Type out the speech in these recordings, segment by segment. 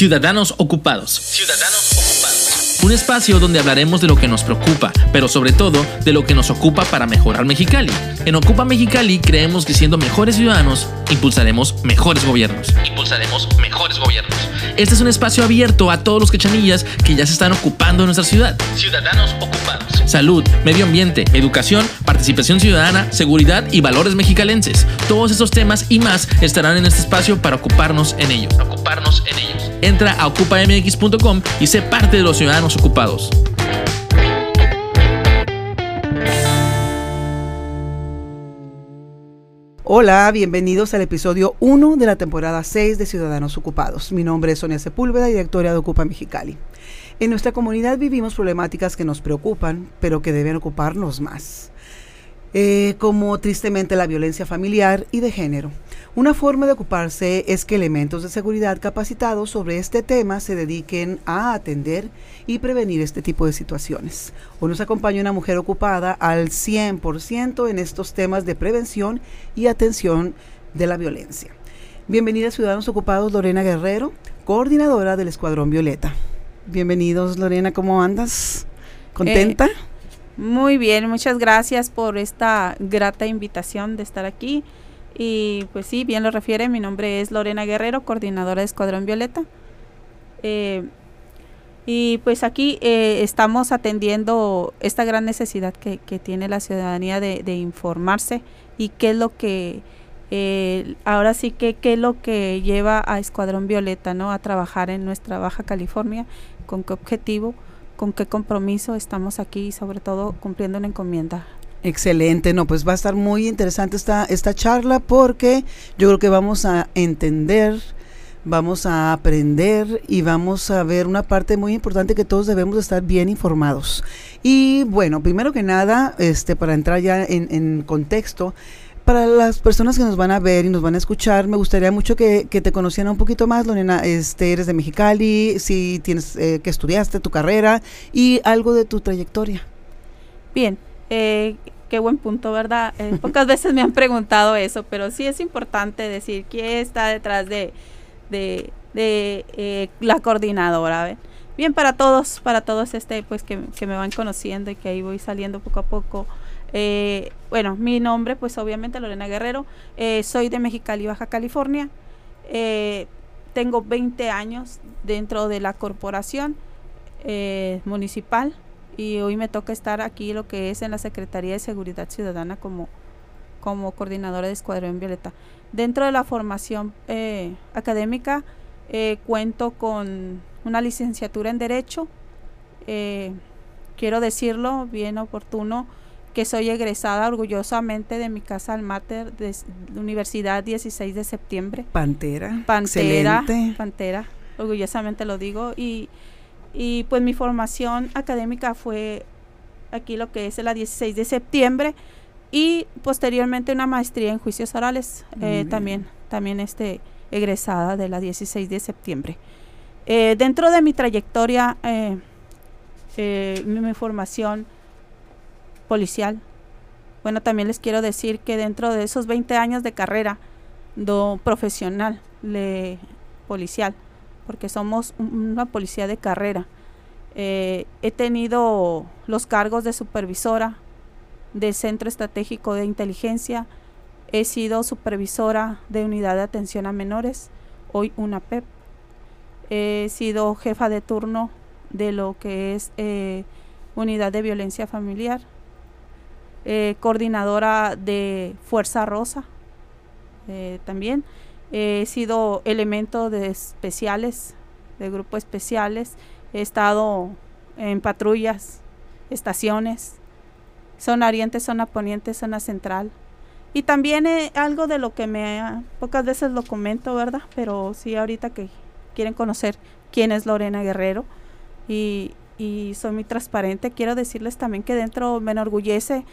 Ciudadanos Ocupados. Ciudadanos Ocupados. Un espacio donde hablaremos de lo que nos preocupa, pero sobre todo de lo que nos ocupa para mejorar Mexicali. En Ocupa Mexicali creemos que siendo mejores ciudadanos, impulsaremos mejores gobiernos. Impulsaremos mejores gobiernos. Este es un espacio abierto a todos los quechanillas que ya se están ocupando de nuestra ciudad. Ciudadanos ocupados. Salud, medio ambiente, educación, participación ciudadana, seguridad y valores mexicalenses. Todos esos temas y más estarán en este espacio para ocuparnos en ellos. Ocuparnos en ellos. Entra a ocupamx.com y sé parte de los ciudadanos ocupados. Hola, bienvenidos al episodio 1 de la temporada 6 de Ciudadanos Ocupados. Mi nombre es Sonia Sepúlveda, directora de Ocupa Mexicali. En nuestra comunidad vivimos problemáticas que nos preocupan, pero que deben ocuparnos más, eh, como tristemente la violencia familiar y de género. Una forma de ocuparse es que elementos de seguridad capacitados sobre este tema se dediquen a atender y prevenir este tipo de situaciones. Hoy nos acompaña una mujer ocupada al 100% en estos temas de prevención y atención de la violencia. Bienvenida Ciudadanos Ocupados, Lorena Guerrero, coordinadora del Escuadrón Violeta. Bienvenidos, Lorena, ¿cómo andas? ¿Contenta? Eh, muy bien, muchas gracias por esta grata invitación de estar aquí. Y pues sí, bien lo refiere, mi nombre es Lorena Guerrero, coordinadora de Escuadrón Violeta. Eh, y pues aquí eh, estamos atendiendo esta gran necesidad que, tiene la ciudadanía de, informarse y qué es lo que, eh, ahora sí que qué es lo que lleva a Escuadrón Violeta, ¿no? A trabajar en nuestra Baja California, con qué objetivo, con qué compromiso estamos aquí y sobre todo cumpliendo una encomienda Excelente, no, pues va a estar muy interesante esta, esta charla porque yo creo que vamos a entender, vamos a aprender y vamos a ver una parte muy importante que todos debemos estar bien informados. Y bueno, primero que nada, este, para entrar ya en, contexto, para las personas que nos van a ver y nos van a escuchar, me gustaría mucho que, te conocieran un poquito más, Lorena. Este, eres de Mexicali, si tienes eh, que estudiaste tu carrera y algo de tu trayectoria. Bien, eh, qué buen punto, ¿verdad? Eh, pocas veces me han preguntado eso, pero sí es importante decir quién está detrás de, eh, la coordinadora. Bien, para todos, para todos este, pues que, me van conociendo y que ahí voy saliendo poco a poco. bueno, mi nombre, pues obviamente Lorena Guerrero, soy de Mexicali, Baja California. tengo 20 años dentro de la corporación municipal y hoy me toca estar aquí lo que es en la Secretaría de Seguridad Ciudadana como, como coordinadora de Escuadrón Violeta. Dentro de la formación eh, académica eh, cuento con una licenciatura en Derecho. Eh, quiero decirlo bien oportuno que soy egresada orgullosamente de mi casa al máter de Universidad 16 de septiembre. Pantera. Pantera. Pantera. Orgullosamente lo digo. Y y pues mi formación académica fue aquí lo que es la 16 de septiembre y posteriormente una maestría en juicios orales, eh, también, también este, egresada de la 16 de septiembre. Eh, dentro de mi trayectoria, eh, mi, formación policial, bueno, también les quiero decir que dentro de esos 20 años de carrera do profesional le, policial, porque somos una policía de carrera. Eh, he tenido los cargos de supervisora del Centro Estratégico de Inteligencia, he sido supervisora de Unidad de Atención a Menores, hoy una PEP. He sido jefa de turno de lo que es eh, Unidad de Violencia Familiar, eh, coordinadora de Fuerza Rosa también he sido elemento de especiales, de grupos especiales, he estado en patrullas, estaciones, zona oriente, zona poniente, zona central. Y también algo de lo que me, pocas veces lo comento, ¿verdad? Pero sí ahorita que quieren conocer quién es Lorena Guerrero y, y soy muy transparente, quiero decirles también que dentro me enorgullece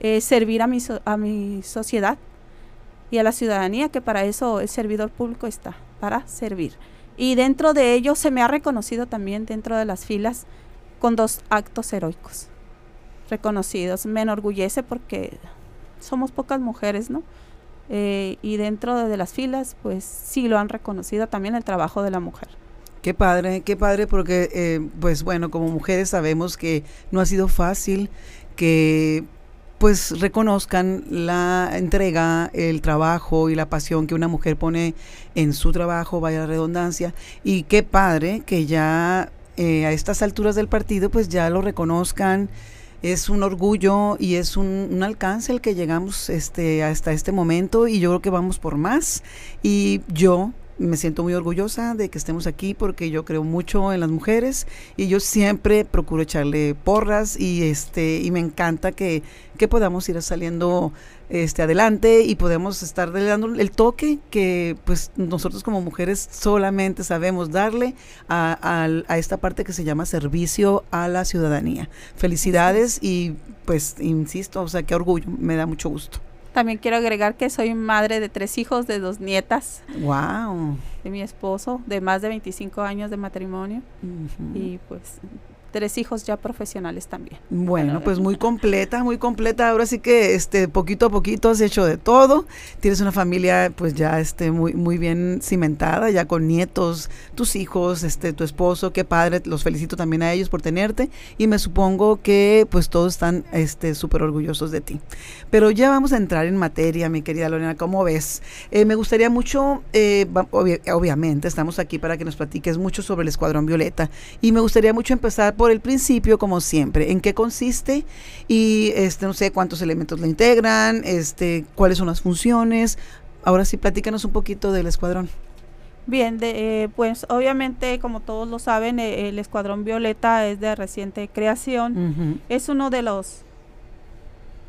eh, servir a mi, a mi sociedad, y a la ciudadanía, que para eso el servidor público está, para servir. Y dentro de ello se me ha reconocido también dentro de las filas con dos actos heroicos reconocidos. Me enorgullece porque somos pocas mujeres, ¿no? Eh, y dentro de, las filas, pues sí lo han reconocido también el trabajo de la mujer. Qué padre, qué padre, porque, eh, pues bueno, como mujeres sabemos que no ha sido fácil que pues reconozcan la entrega, el trabajo y la pasión que una mujer pone en su trabajo, vaya la redundancia, y qué padre que ya eh, a estas alturas del partido pues ya lo reconozcan, es un orgullo y es un, un, alcance el que llegamos este, hasta este momento y yo creo que vamos por más. Y yo me siento muy orgullosa de que estemos aquí porque yo creo mucho en las mujeres y yo siempre procuro echarle porras y este y me encanta que, que podamos ir saliendo este adelante y podemos estar dando el toque que pues nosotros como mujeres solamente sabemos darle a, a, a esta parte que se llama servicio a la ciudadanía. Felicidades y pues insisto, o sea, qué orgullo, me da mucho gusto. También quiero agregar que soy madre de tres hijos, de dos nietas. Wow. De mi esposo, de más de 25 años de matrimonio. Uh -huh. Y pues tres hijos ya profesionales también. Bueno, pues muy completa, muy completa. Ahora sí que este poquito a poquito has hecho de todo. Tienes una familia pues ya este muy muy bien cimentada, ya con nietos, tus hijos, este tu esposo, qué padre. Los felicito también a ellos por tenerte y me supongo que pues todos están este súper orgullosos de ti. Pero ya vamos a entrar en materia, mi querida Lorena, ¿cómo ves? Eh, me gustaría mucho, eh, obvi obviamente, estamos aquí para que nos platiques mucho sobre el Escuadrón Violeta y me gustaría mucho empezar por el principio, como siempre, en qué consiste y este no sé cuántos elementos le integran, este cuáles son las funciones. Ahora sí, platícanos un poquito del escuadrón. Bien, de, eh, pues obviamente, como todos lo saben, eh, el Escuadrón Violeta es de reciente creación. Uh -huh. Es uno de los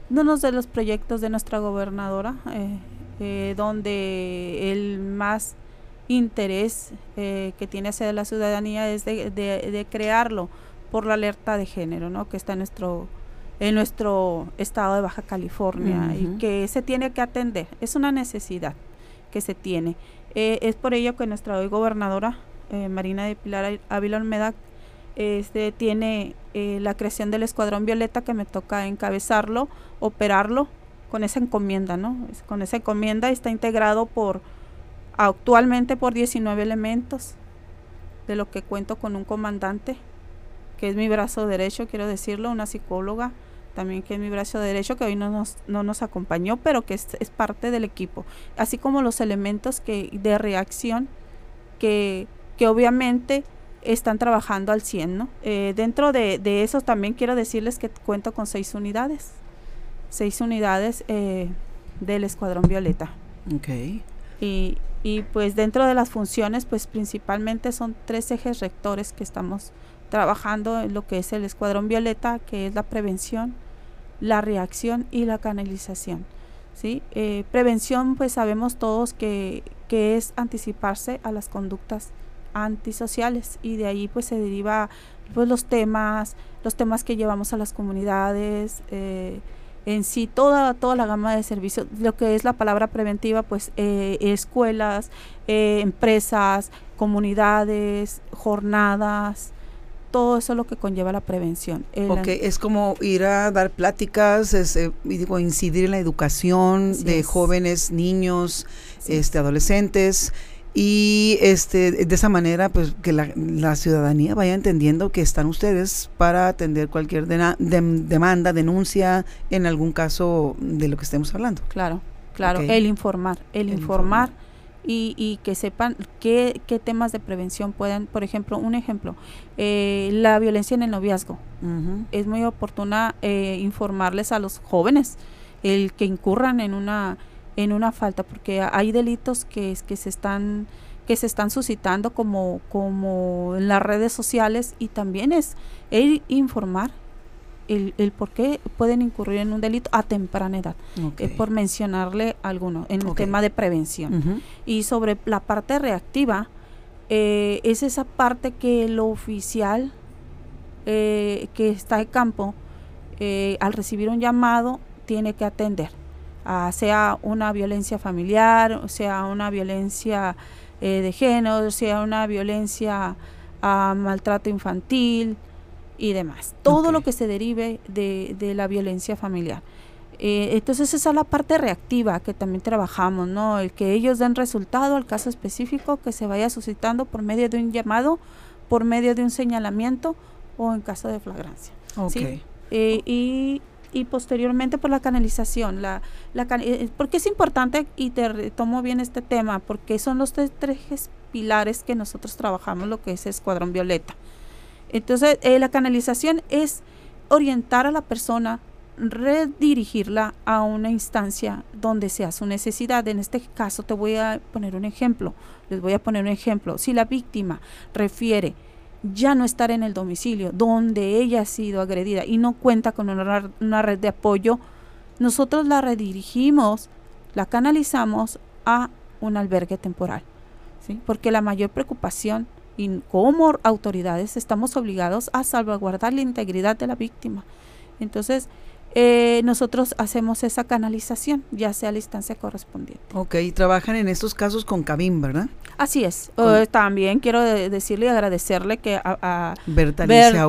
uno de los proyectos de nuestra gobernadora, eh, donde el más interés que tiene hacia la ciudadanía es de, de, de crearlo por la alerta de género, ¿no? Que está en nuestro en nuestro estado de Baja California uh -huh. y que se tiene que atender. Es una necesidad que se tiene. Eh, es por ello que nuestra hoy gobernadora, eh, Marina de Pilar Ávila Olmeda, este, tiene eh, la creación del Escuadrón Violeta que me toca encabezarlo, operarlo con esa encomienda, ¿no? Con esa encomienda está integrado por actualmente por 19 elementos, de lo que cuento con un comandante que es mi brazo derecho, quiero decirlo, una psicóloga también que es mi brazo derecho, que hoy no nos, no nos acompañó, pero que es, es, parte del equipo, así como los elementos que de reacción que, que obviamente están trabajando al 100, ¿no? Eh, dentro de, de, eso también quiero decirles que cuento con seis unidades, seis unidades eh, del Escuadrón Violeta. Y, y pues dentro de las funciones, pues principalmente son tres ejes rectores que estamos trabajando en lo que es el escuadrón violeta, que es la prevención, la reacción y la canalización. ¿sí? Eh, prevención, pues sabemos todos que, que, es anticiparse a las conductas antisociales y de ahí pues se deriva pues los temas, los temas que llevamos a las comunidades, eh, en sí toda, toda la gama de servicios, lo que es la palabra preventiva, pues eh, escuelas, empresas, comunidades, jornadas, todo eso es lo que conlleva la prevención. El ok, es como ir a dar pláticas, es, eh, digo, incidir en la educación de es. jóvenes, niños, sí. este, adolescentes y este de esa manera pues que la, la, ciudadanía vaya entendiendo que están ustedes para atender cualquier de, de, demanda, denuncia en algún caso de lo que estemos hablando. Claro, claro, okay. el informar, el, el informar, informar y, y que sepan qué, qué, temas de prevención pueden, por ejemplo, un ejemplo, eh, la violencia en el noviazgo. Uh -huh. Es muy oportuna eh, informarles a los jóvenes el que incurran en una en una falta porque hay delitos que, que se están que se están suscitando como como en las redes sociales y también es el informar el, el por qué pueden incurrir en un delito a temprana edad, okay. eh, por mencionarle alguno, en okay. el tema de prevención. Uh -huh. Y sobre la parte reactiva, eh, es esa parte que el oficial eh, que está de campo, eh, al recibir un llamado, tiene que atender, uh, sea una violencia familiar, sea una violencia eh, de género, sea una violencia a maltrato infantil, y demás. Todo okay. lo que se derive de, de la violencia familiar. Eh, entonces esa es la parte reactiva que también trabajamos, ¿no? El que ellos den resultado al caso específico que se vaya suscitando por medio de un llamado, por medio de un señalamiento o en caso de flagrancia. Ok. Eh, y, y posteriormente por la canalización. La, la can- eh, porque es importante, y te retomo bien este tema, porque son los tres, tres pilares que nosotros trabajamos, lo que es Escuadrón Violeta. Entonces, eh, la canalización es orientar a la persona, redirigirla a una instancia donde sea su necesidad. En este caso te voy a poner un ejemplo. Les voy a poner un ejemplo. Si la víctima refiere ya no estar en el domicilio donde ella ha sido agredida y no cuenta con una, una red de apoyo, nosotros la redirigimos, la canalizamos a un albergue temporal. ¿sí? Porque la mayor preocupación y como autoridades estamos obligados a salvaguardar la integridad de la víctima. Entonces, eh, nosotros hacemos esa canalización, ya sea a la instancia correspondiente. Ok, y trabajan en estos casos con Cabim, ¿verdad? Así es. Eh, también quiero de- decirle y agradecerle que a, a Berta Alicia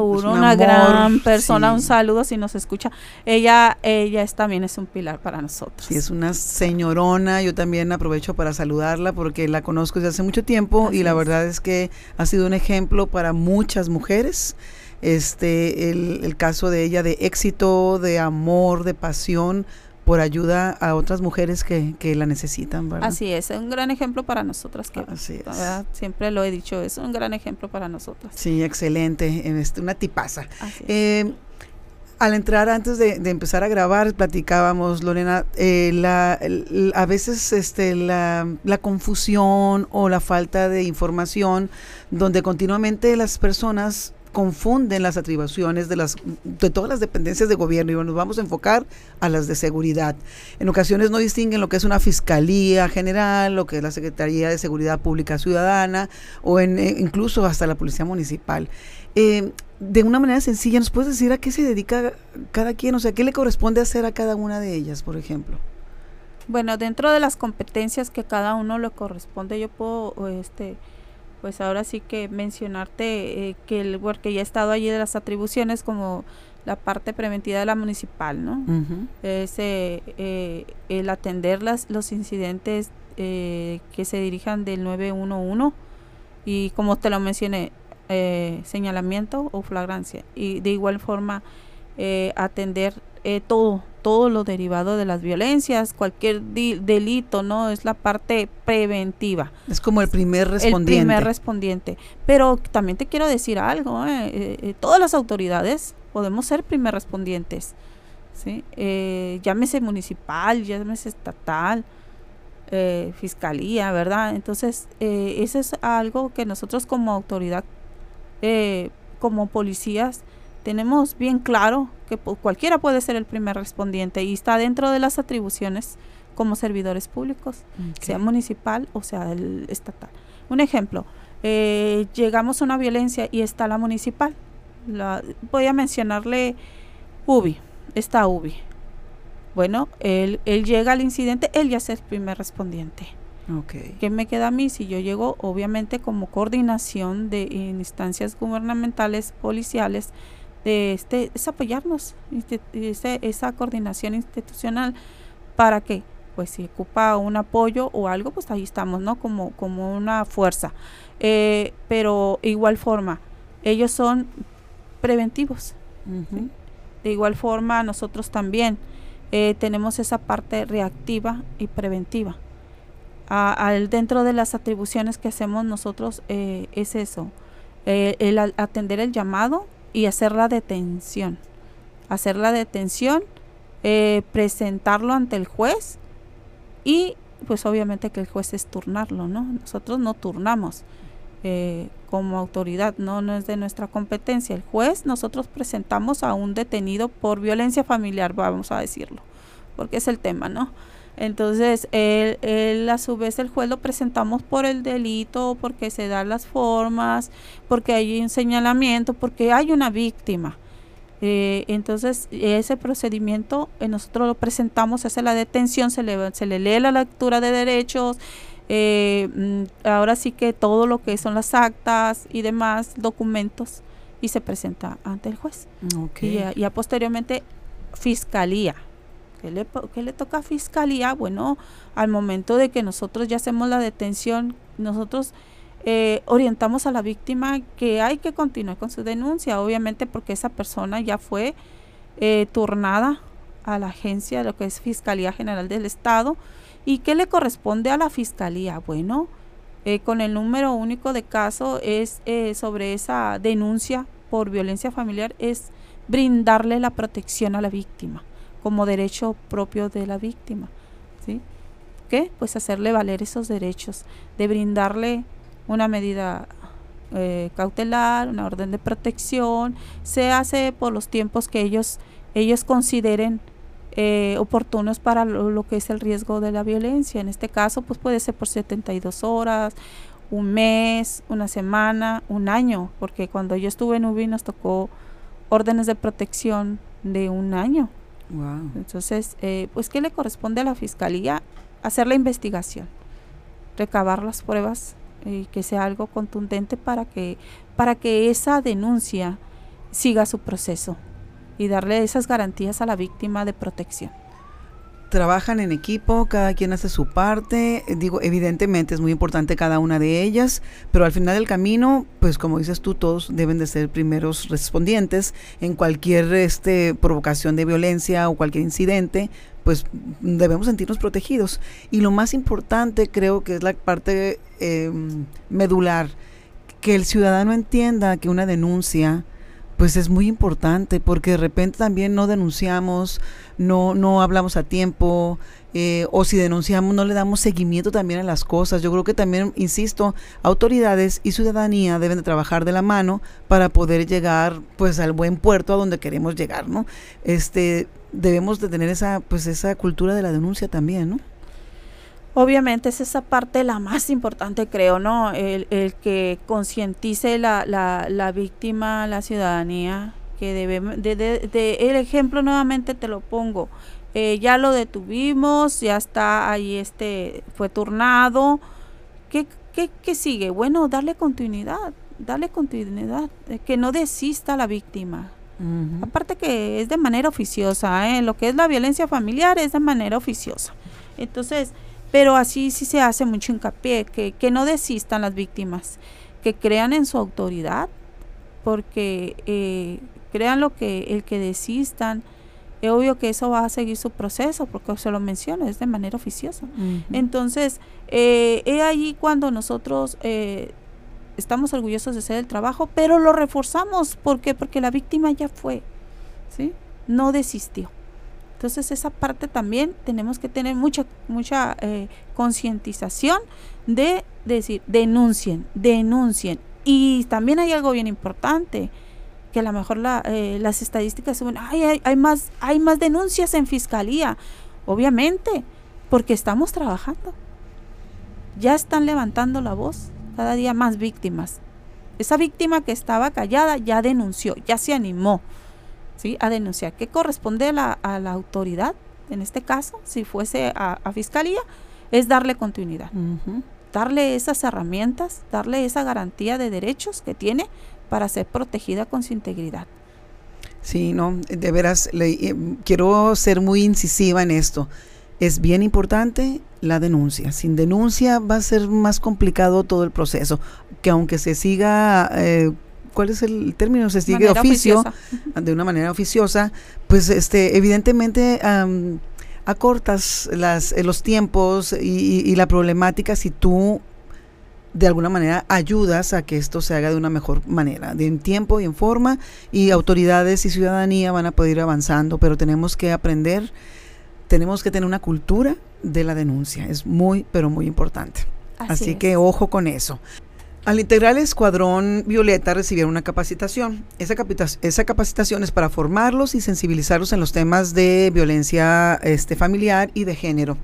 Uro. Un una amor, gran persona, sí. un saludo si nos escucha. Ella, ella es, también es un pilar para nosotros. Sí, es una señorona. Yo también aprovecho para saludarla porque la conozco desde hace mucho tiempo Así y la es. verdad es que ha sido un ejemplo para muchas mujeres. Este, el, el caso de ella de éxito, de amor, de pasión por ayuda a otras mujeres que, que la necesitan, ¿verdad? Así es, es un gran ejemplo para nosotras que Así es. verdad, siempre lo he dicho, es un gran ejemplo para nosotras. Sí, excelente. Este, una tipaza. Eh, al entrar antes de, de empezar a grabar, platicábamos, Lorena, eh, la, el- a veces este, la, la confusión o la falta de información, donde continuamente las personas confunden las atribuciones de las de todas las dependencias de gobierno y nos vamos a enfocar a las de seguridad. En ocasiones no distinguen lo que es una fiscalía general, lo que es la Secretaría de Seguridad Pública Ciudadana o en, eh, incluso hasta la Policía Municipal. Eh, de una manera sencilla, ¿nos puedes decir a qué se dedica cada quien? O sea, ¿qué le corresponde hacer a cada una de ellas, por ejemplo? Bueno, dentro de las competencias que cada uno le corresponde, yo puedo, este, pues ahora sí que mencionarte eh, que el porque ya he estado allí de las atribuciones como la parte preventiva de la municipal, ¿no? Es eh, eh, el atender las, los incidentes eh, que se dirijan del 911 y como te lo mencioné, eh, señalamiento o flagrancia. Y de igual forma eh, atender eh, todo, todo lo derivado de las violencias, cualquier delito, ¿no? Es la parte preventiva Es como el primer respondiente. el primer respondiente. Pero también te quiero decir algo, ¿eh? Eh, eh, todas las autoridades podemos ser primer respondientes, ¿sí? Eh, llámese municipal, llámese estatal, eh, fiscalía, ¿verdad? Entonces, eh, eso es algo que nosotros como autoridad, eh, como policías, tenemos bien claro que cualquiera puede ser el primer respondiente y está dentro de las atribuciones como servidores públicos sea municipal o sea el estatal. Un ejemplo, eh, llegamos a una violencia y está la municipal. La- voy a mencionarle UBI, está UBI. Bueno, él, él llega al incidente, él ya es el primer respondiente. Ok. ¿Qué me queda a mí si yo llego, obviamente, como coordinación de instancias gubernamentales, policiales, este, es apoyarnos, insti- ese- esa coordinación institucional para que, pues, si ocupa un apoyo o algo, pues ahí estamos, ¿no? Como, como una fuerza. Eh, pero igual forma, ellos son preventivos. De igual forma, nosotros también eh, tenemos esa parte reactiva y preventiva. A- al- dentro de las atribuciones que hacemos nosotros eh, es eso, eh, el a- atender el llamado y hacer la detención. Hacer la detención, eh, presentarlo ante el juez y pues obviamente que el juez es turnarlo, ¿no? Nosotros no turnamos eh, como autoridad, no, no es de nuestra competencia. El juez, nosotros presentamos a un detenido por violencia familiar, vamos a decirlo, porque es el tema, ¿no? Entonces, él, él, a su vez el juez lo presentamos por el delito, porque se dan las formas, porque hay un señalamiento, porque hay una víctima. Eh, entonces, ese procedimiento eh, nosotros lo presentamos, se hace la detención, se le, se le lee la lectura de derechos, eh, mm, ahora sí que todo lo que son las actas y demás documentos y se presenta ante el juez. Y ya, ya posteriormente fiscalía. ¿Qué le, ¿Qué le toca a fiscalía? Bueno, al momento de que nosotros ya hacemos la detención, nosotros eh, orientamos a la víctima que hay que continuar con su denuncia, obviamente porque esa persona ya fue eh, turnada a la agencia, lo que es Fiscalía General del Estado. ¿Y qué le corresponde a la Fiscalía? Bueno, eh, con el número único de caso es sobre esa denuncia por violencia familiar, es brindarle la protección a la víctima como derecho propio de la víctima. ¿sí? ¿Qué? Pues hacerle valer esos derechos, de brindarle una medida eh, cautelar, una orden de protección, se hace por los tiempos que ellos, ellos consideren eh, oportunos para lo, que es el riesgo de la violencia. En este caso, pues puede ser por 72 horas, un mes, una semana, un año, porque cuando yo estuve en UBI nos tocó órdenes de protección de un año. Entonces, eh, pues, ¿qué le corresponde a la fiscalía? Hacer la investigación, recabar las pruebas y que sea algo contundente para que, para que esa denuncia siga su proceso y darle esas garantías a la víctima de protección trabajan en equipo, cada quien hace su parte. Digo, evidentemente es muy importante cada una de ellas, pero al final del camino, pues como dices tú, todos deben de ser primeros respondientes en cualquier este, provocación de violencia o cualquier incidente, pues debemos sentirnos protegidos. Y lo más importante creo que es la parte em, medular, que el ciudadano entienda que una denuncia pues es muy importante porque de repente también no denunciamos, no, no hablamos a tiempo, eh, o si denunciamos no le damos seguimiento también a las cosas. Yo creo que también, insisto, autoridades y ciudadanía deben de trabajar de la mano para poder llegar pues al buen puerto a donde queremos llegar, ¿no? Este, debemos de tener esa, pues esa cultura de la denuncia también, ¿no? Obviamente es esa parte la más importante, creo, ¿no? El, el que concientice la, la, la, víctima, la ciudadanía, que debe, de, de, el ejemplo nuevamente te lo pongo, eh, ya lo detuvimos, ya está ahí, este, fue turnado, ¿qué, qué, qué sigue? Bueno, darle continuidad, darle continuidad, eh, que no desista la víctima, Aparte que es de manera oficiosa, ¿eh? lo que es la violencia familiar es de manera oficiosa. Entonces, pero así sí se hace mucho hincapié, que, que no desistan las víctimas, que crean en su autoridad, porque eh, crean lo que el que desistan, es obvio que eso va a seguir su proceso, porque se lo menciono, es de manera oficiosa. Entonces, eh, es ahí cuando nosotros eh, estamos orgullosos de hacer el trabajo, pero lo reforzamos, ¿por qué? Porque la víctima ya fue, ¿sí? No desistió. Entonces esa parte también tenemos que tener mucha, mucha eh, concientización de, decir, denuncien, denuncien. Y también hay algo bien importante, que a lo mejor la, eh, las estadísticas suben, hay, hay, más, hay más denuncias en fiscalía. Obviamente, porque estamos trabajando. Ya están levantando la voz, cada día más víctimas. Esa víctima que estaba callada ya denunció, ya se animó. ¿Sí? a denunciar. ¿Qué corresponde a la, a la autoridad? En este caso, si fuese a, fiscalía, es darle continuidad. Darle esas herramientas, darle esa garantía de derechos que tiene para ser protegida con su integridad. Sí, no, de veras, le, eh, quiero ser muy incisiva en esto. Es bien importante la denuncia. Sin denuncia va a ser más complicado todo el proceso, que aunque se siga eh, ¿cuál es el término? Se sigue oficio, de una manera oficiosa, pues este, evidentemente acortas las, eh, los tiempos y, la problemática si tú de alguna manera ayudas a que esto se haga de una mejor manera, de en tiempo y en forma, y autoridades y ciudadanía van a poder ir avanzando, pero tenemos que aprender, tenemos que tener una cultura de la denuncia, es muy, pero muy importante. Así, que ojo con eso. Al integrar el Escuadrón Violeta recibieron una capacitación. Esa, esa, capacitación es para formarlos y sensibilizarlos en los temas de violencia este, familiar y de género.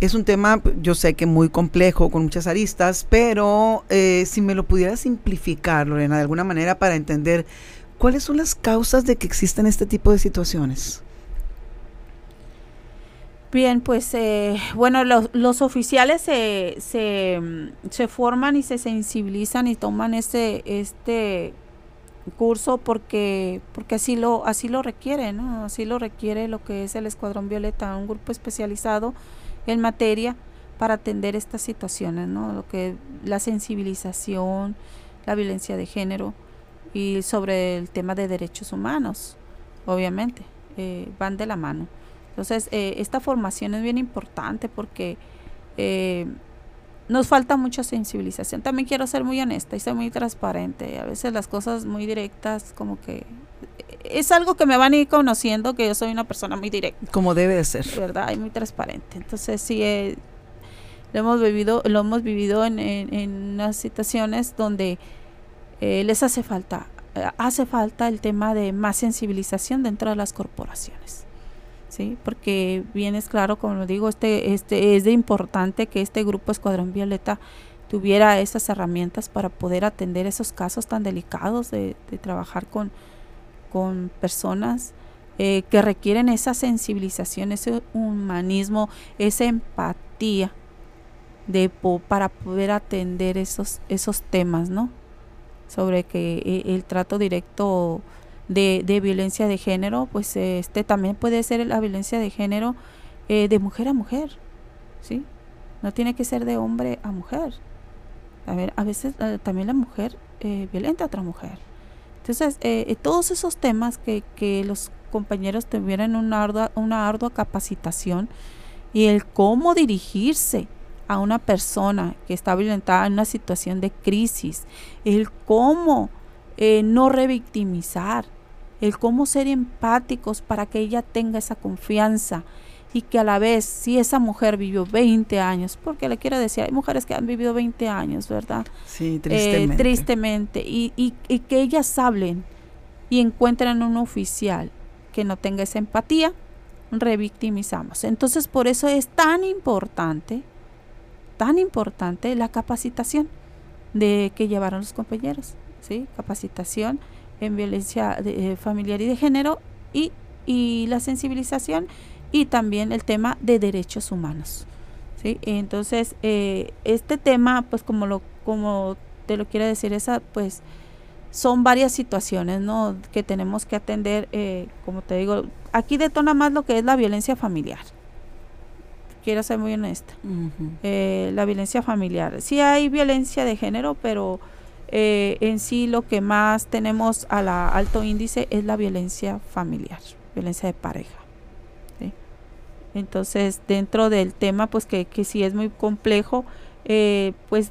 Es un tema, yo sé que muy complejo, con muchas aristas, pero eh, si me lo pudiera simplificar, Lorena, de alguna manera para entender cuáles son las causas de que existen este tipo de situaciones. Bien, pues eh, bueno, los, los oficiales se, se, se, forman y se sensibilizan y toman este, este curso porque porque así lo así lo requiere. Así lo requiere lo que es el Escuadrón Violeta, un grupo especializado en materia para atender estas situaciones, ¿no? Lo que la sensibilización, la violencia de género y sobre el tema de derechos humanos, obviamente, eh, van de la mano. Entonces, eh, esta formación es bien importante porque eh, nos falta mucha sensibilización. También quiero ser muy honesta y ser muy transparente. A veces las cosas muy directas, como que es algo que me van a ir conociendo, que yo soy una persona muy directa. Como debe de ser. ¿Verdad? Y muy transparente. Entonces, sí, eh, lo hemos vivido, lo hemos vivido en, en, unas situaciones donde eh, les hace falta, eh, hace falta el tema de más sensibilización dentro de las corporaciones. ¿Sí? Porque bien es claro, como lo digo, este, este es de importante que este grupo Escuadrón Violeta tuviera esas herramientas para poder atender esos casos tan delicados de, trabajar con, con personas eh, que requieren esa sensibilización, ese humanismo, esa empatía de para poder atender esos, esos temas, ¿no? Sobre que eh, el trato directo de, de violencia de género, pues este también puede ser la violencia de género eh, de mujer a mujer, ¿sí? No tiene que ser de hombre a mujer. A ver, a veces eh, también la mujer eh, violenta a otra mujer. Entonces, todos esos temas que, que los compañeros tuvieran una ardua, una ardua capacitación y el cómo dirigirse a una persona que está violentada en una situación de crisis, el cómo no revictimizar, el cómo ser empáticos para que ella tenga esa confianza y que a la vez, si esa mujer vivió 20 años, porque le quiero decir, hay mujeres que han vivido 20 años, ¿verdad? Sí, eh, tristemente. tristemente, y, y, y que ellas hablen y encuentren un oficial que no tenga esa empatía, revictimizamos. Entonces, por eso es tan importante, tan importante la capacitación de que llevaron los compañeros, ¿sí? Capacitación en violencia de, eh, familiar y de género y, y, la sensibilización y también el tema de derechos humanos. ¿sí? Entonces, eh, este tema, pues como lo como te lo quiero decir, esa pues son varias situaciones ¿no? que tenemos que atender, eh, como te digo, aquí detona más lo que es la violencia familiar. Quiero ser muy honesta. la violencia familiar. Sí hay violencia de género, pero eh, en sí lo que más tenemos a la alto índice es la violencia familiar, violencia de pareja. Entonces, dentro del tema, pues que, que sí es muy complejo, eh, pues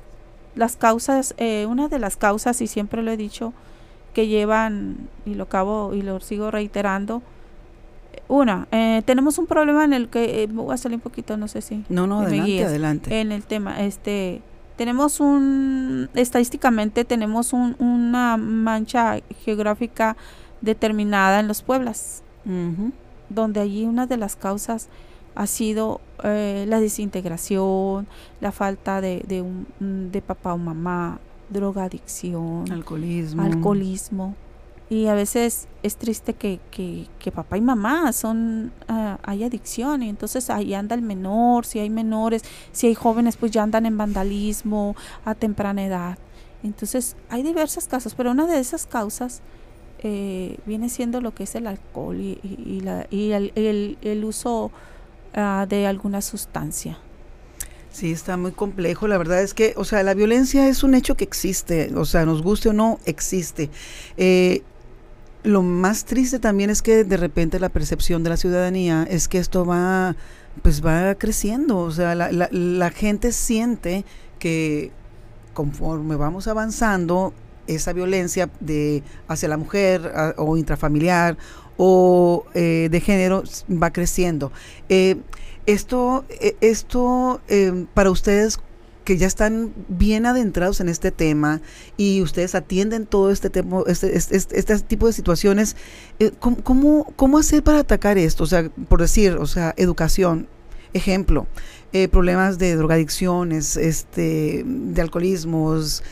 las causas, eh, una de las causas, y siempre lo he dicho, que llevan, y lo acabo y lo sigo reiterando, una, tenemos un problema en el que, voy a salir un poquito, no sé si. No, no, adelante, adelante. En el tema, este, tenemos un, estadísticamente tenemos un, una mancha geográfica determinada en los pueblos, donde allí una de las causas ha sido eh, la desintegración, la falta de, de, un, de papá o mamá, drogadicción, alcoholismo. alcoholismo y a veces es triste que, que, papá y mamá son, uh, hay adicción y entonces ahí anda el menor, si hay menores, si hay jóvenes pues ya andan en vandalismo a temprana edad. Entonces hay diversas causas, pero una de esas causas eh, viene siendo lo que es el alcohol y, y, la, y el, el, el, uso uh, de alguna sustancia. Sí, está muy complejo. La verdad es que, o sea, la violencia es un hecho que existe, o sea, nos guste o no, existe. Eh, lo más triste también es que de repente la percepción de la ciudadanía es que esto va, pues va creciendo, o sea, la, la, la gente siente que conforme vamos avanzando, esa violencia de hacia la mujer o intrafamiliar o eh, de género va creciendo. Eh, esto, eh, esto eh, para ustedes, que ya están bien adentrados en este tema y ustedes atienden todo este, tema, este, este, este tipo de situaciones, eh, ¿cómo, ¿cómo, cómo, hacer para atacar esto? O sea, por decir, o sea, educación, ejemplo, eh, problemas de drogadicciones, este, de alcoholismos,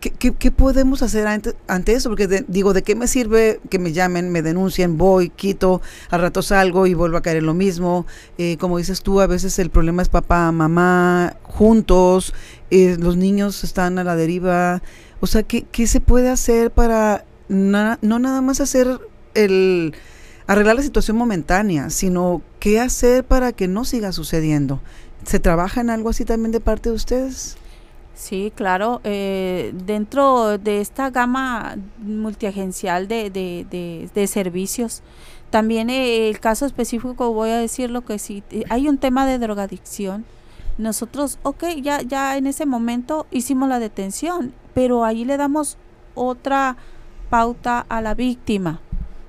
¿Qué, podemos hacer ante, eso? Porque digo, ¿de qué me sirve que me llamen, me denuncien, voy, quito, al rato salgo y vuelvo a caer en lo mismo? Eh, como dices tú, a veces el problema es papá, mamá, juntos, eh, los niños están a la deriva. O sea, ¿qué, qué se puede hacer para no nada más hacer el arreglar la situación momentánea, sino qué hacer para que no siga sucediendo. ¿Se trabaja en algo así también de parte de ustedes? Sí, claro. Eh, dentro de esta gama multiagencial de, de, de, servicios, también eh, el caso específico, voy a decir lo que sí, eh, hay un tema de drogadicción. Nosotros, ok, ya, ya en ese momento hicimos la detención, pero ahí le damos otra pauta a la víctima,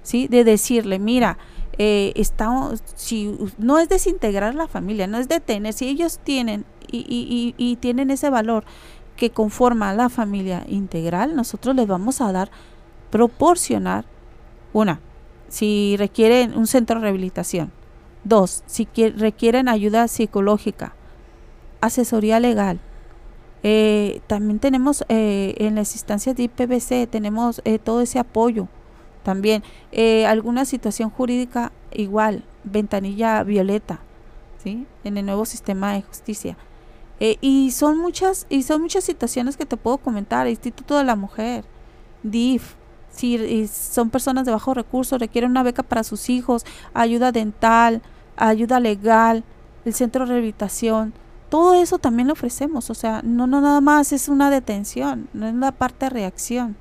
¿sí? De decirle, mira, eh, estamos, si no es desintegrar la familia, no es detener, si ellos tienen y, y, y, tienen ese valor que conforma la familia integral, nosotros les vamos a dar, proporcionar, una, si requieren un centro de rehabilitación, dos, si requieren ayuda psicológica, asesoría legal, eh, también tenemos eh, en las instancias de IPBC, tenemos eh, todo ese apoyo. También eh, alguna situación jurídica igual, ventanilla violeta, ¿sí? En el nuevo sistema de justicia. Y son muchas y son muchas situaciones que te puedo comentar. Instituto de la Mujer, DIF, si son personas de bajo recursos, requieren una beca para sus hijos, ayuda dental, ayuda legal, el centro de rehabilitación todo eso también lo ofrecemos, o sea, no, no nada más es una detención, no es la parte de reacción.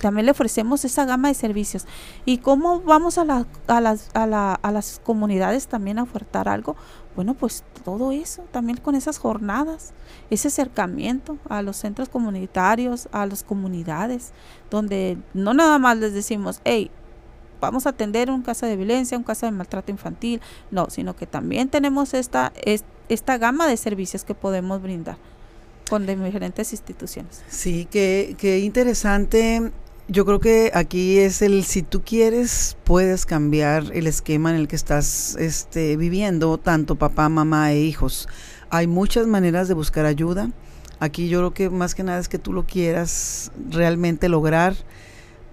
También le ofrecemos esa gama de servicios. ¿Y cómo vamos a, la, a, las, a, la, a las comunidades también a ofertar algo? Bueno, pues todo eso, también con esas jornadas, ese acercamiento a los centros comunitarios, a las comunidades, donde no nada más les decimos, hey, vamos a atender un caso de violencia, un caso de maltrato infantil, no, sino que también tenemos esta, esta gama de servicios que podemos brindar con diferentes instituciones. Sí, qué, qué interesante. Yo creo que aquí es el si tú quieres puedes cambiar el esquema en el que estás este, viviendo, tanto papá, mamá e hijos. Hay muchas maneras de buscar ayuda. Aquí yo creo que más que nada es que tú lo quieras realmente lograr,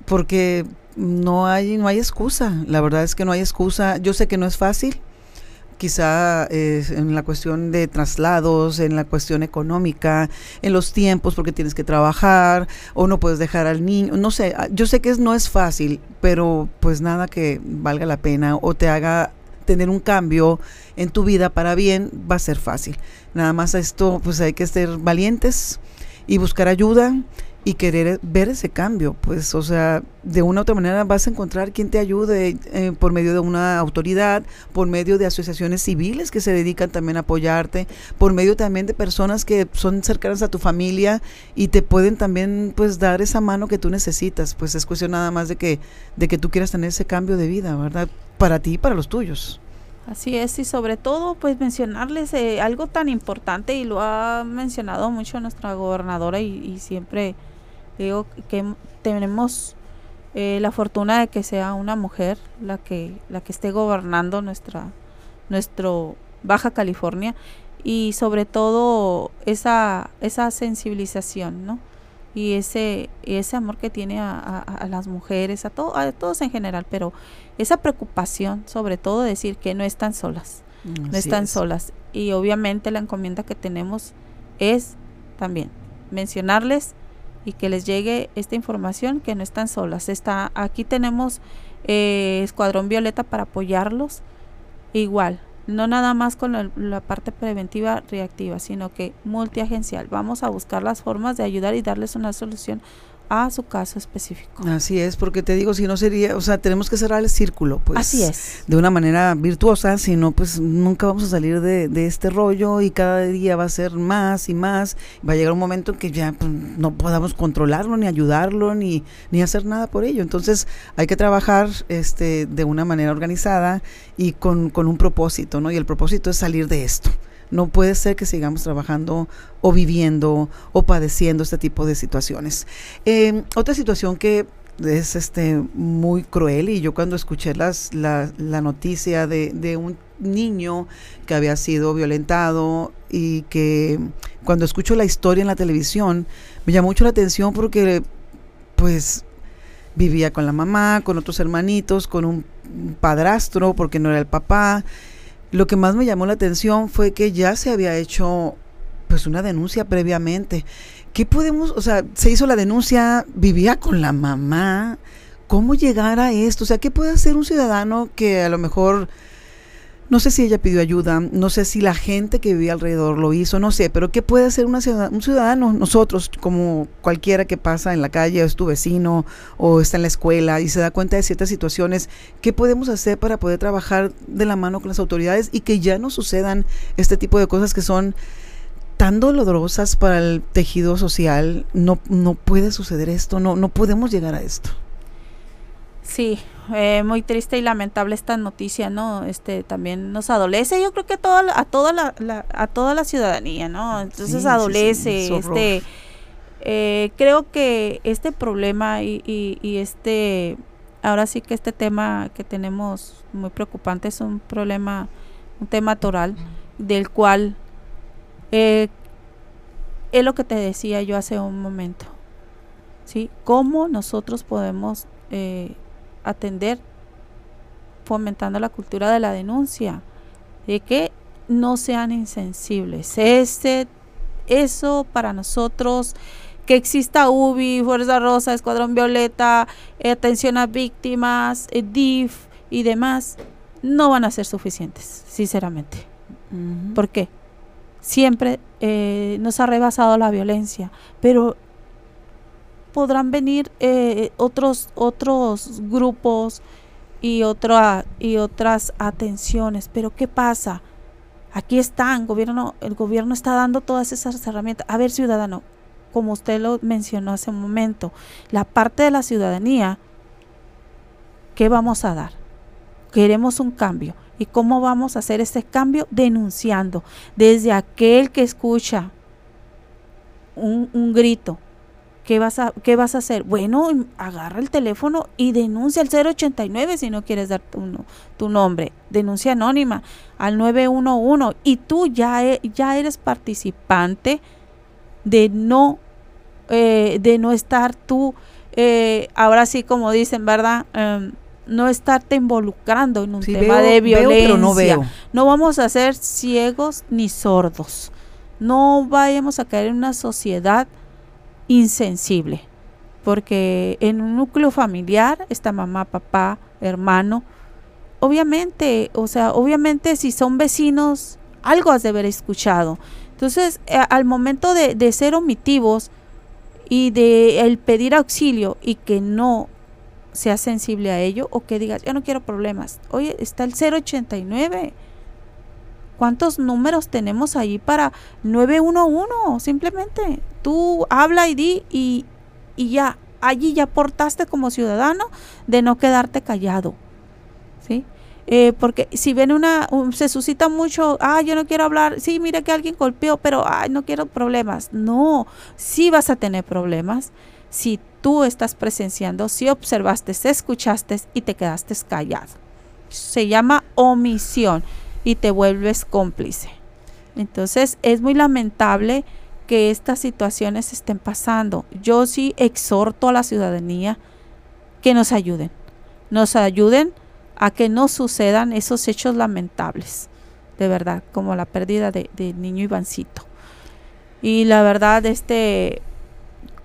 porque no hay, no hay excusa. La verdad es que no hay excusa. Yo sé que no es fácil, quizá eh, en la cuestión de traslados, en la cuestión económica, en los tiempos porque tienes que trabajar o no puedes dejar al niño, no sé, ah, yo sé que no es fácil, pero pues nada que valga la pena o te haga tener un cambio en tu vida para bien va a ser fácil. Nada más esto pues hay que ser valientes y buscar ayuda y querer ver ese cambio, pues, o sea, de una u otra manera vas a encontrar quien te ayude eh, por medio de una autoridad, por medio de asociaciones civiles que se dedican también a apoyarte, por medio también de personas que son cercanas a tu familia y te pueden también, pues, dar esa mano que tú necesitas, pues es cuestión nada más de que, de que tú quieras tener ese cambio de vida, ¿verdad? Para ti y para los tuyos. Así es, y sobre todo, pues mencionarles eh, algo tan importante, y lo ha mencionado mucho nuestra gobernadora, y, siempre digo que tenemos eh, la fortuna de que sea una mujer la que la que esté gobernando nuestra nuestro Baja California y sobre todo esa esa sensibilización no y ese ese amor que tiene a, las mujeres a, todo, a todos en general pero esa preocupación sobre todo decir que no están solas no están solas y obviamente la encomienda que tenemos es también mencionarles y que les llegue esta información que no están solas. Está, aquí tenemos eh, Escuadrón Violeta para apoyarlos. Igual, no nada más con la, parte preventiva reactiva, sino que multiagencial. Vamos a buscar las formas de ayudar y darles una solución a su caso específico. Así es, porque te digo, si no sería, o sea, tenemos que cerrar el círculo, pues. Así es. De una manera virtuosa, si no, pues nunca vamos a salir de, de, este rollo y cada día va a ser más y más. Va a llegar un momento en que ya pues, no podamos controlarlo, ni ayudarlo, ni, ni hacer nada por ello. Entonces, hay que trabajar este, de una manera organizada y con, con un propósito, ¿no? Y el propósito es salir de esto. No puede ser que sigamos trabajando o viviendo o padeciendo este tipo de situaciones. Eh, otra situación que es este muy cruel y yo cuando escuché las, la, la noticia de, de, un niño que había sido violentado y que cuando escucho la historia en la televisión me llamó mucho la atención porque pues vivía con la mamá, con otros hermanitos, con un padrastro porque no era el papá lo que más me llamó la atención fue que ya se había hecho pues una denuncia previamente. ¿Qué podemos, o sea, se hizo la denuncia, vivía con la mamá, ¿cómo llegar a esto? O sea, ¿qué puede hacer un ciudadano que a lo mejor no sé si ella pidió ayuda, no sé si la gente que vivía alrededor lo hizo, no sé, pero ¿qué puede hacer una un ciudadano, nosotros, como cualquiera que pasa en la calle, o es tu vecino, o está en la escuela y se da cuenta de ciertas situaciones? ¿Qué podemos hacer para poder trabajar de la mano con las autoridades y que ya no sucedan este tipo de cosas que son tan dolorosas para el tejido social? No, no puede suceder esto, no, no podemos llegar a esto. Sí, eh, muy triste y lamentable esta noticia, ¿no? Este también nos adolece, yo creo que a toda la, a toda la, a toda la ciudadanía, ¿no? Entonces adolece, este eh, creo que este problema y, y, este ahora sí que este tema que tenemos muy preocupante es un problema, un tema toral del cual eh, es lo que te decía yo hace un momento, ¿sí? ¿Cómo nosotros podemos eh, atender fomentando la cultura de la denuncia, de que no sean insensibles. Este, eso para nosotros, que exista UBI, Fuerza Rosa, Escuadrón Violeta, eh, atención a víctimas, eh, DIF y demás, no van a ser suficientes, sinceramente. ¿Por qué? Siempre eh, nos ha rebasado la violencia, pero podrán venir eh, otros, otros grupos y, otra, y otras atenciones. Pero ¿qué pasa? Aquí están, gobierno, el gobierno está dando todas esas herramientas. A ver, ciudadano, como usted lo mencionó hace un momento, la parte de la ciudadanía, ¿qué vamos a dar? Queremos un cambio. ¿Y cómo vamos a hacer ese cambio? Denunciando. Desde aquel que escucha un, un grito, ¿Qué vas, a, ¿Qué vas a hacer? Bueno, agarra el teléfono y denuncia al 089 si no quieres dar tu, tu nombre. Denuncia anónima al 911 y tú ya, e, ya eres participante de no, eh, de no estar tú, eh, ahora sí como dicen, ¿verdad? Em, no estarte involucrando en un tema de violencia. no, veo. no vamos a ser ciegos ni sordos. No vayamos a caer en una sociedad insensible, porque en un núcleo familiar está mamá, papá, hermano. Obviamente, o sea, obviamente si son vecinos, algo has de haber escuchado. Entonces, eh, al momento de, ser omitivos y de el pedir auxilio y que no sea sensible a ello o que digas, yo no quiero problemas. Oye, está el 089 ¿Cuántos números tenemos ahí para 911? Simplemente tú habla y di y, ya, allí ya portaste como ciudadano de no quedarte callado. ¿Sí? Eh, porque si ven una, se suscita mucho, ah, yo no quiero hablar, sí, mira que alguien golpeó, pero, ay, no quiero problemas. No, sí vas a tener problemas si tú estás presenciando, si observaste, escuchaste y te quedaste callado. Se llama omisión y te vuelves cómplice. Entonces es muy lamentable que estas situaciones estén pasando. Yo sí exhorto a la ciudadanía que nos ayuden, nos ayuden a que no sucedan esos hechos lamentables, de verdad, como la pérdida del de niño Ivancito. Y la verdad, este,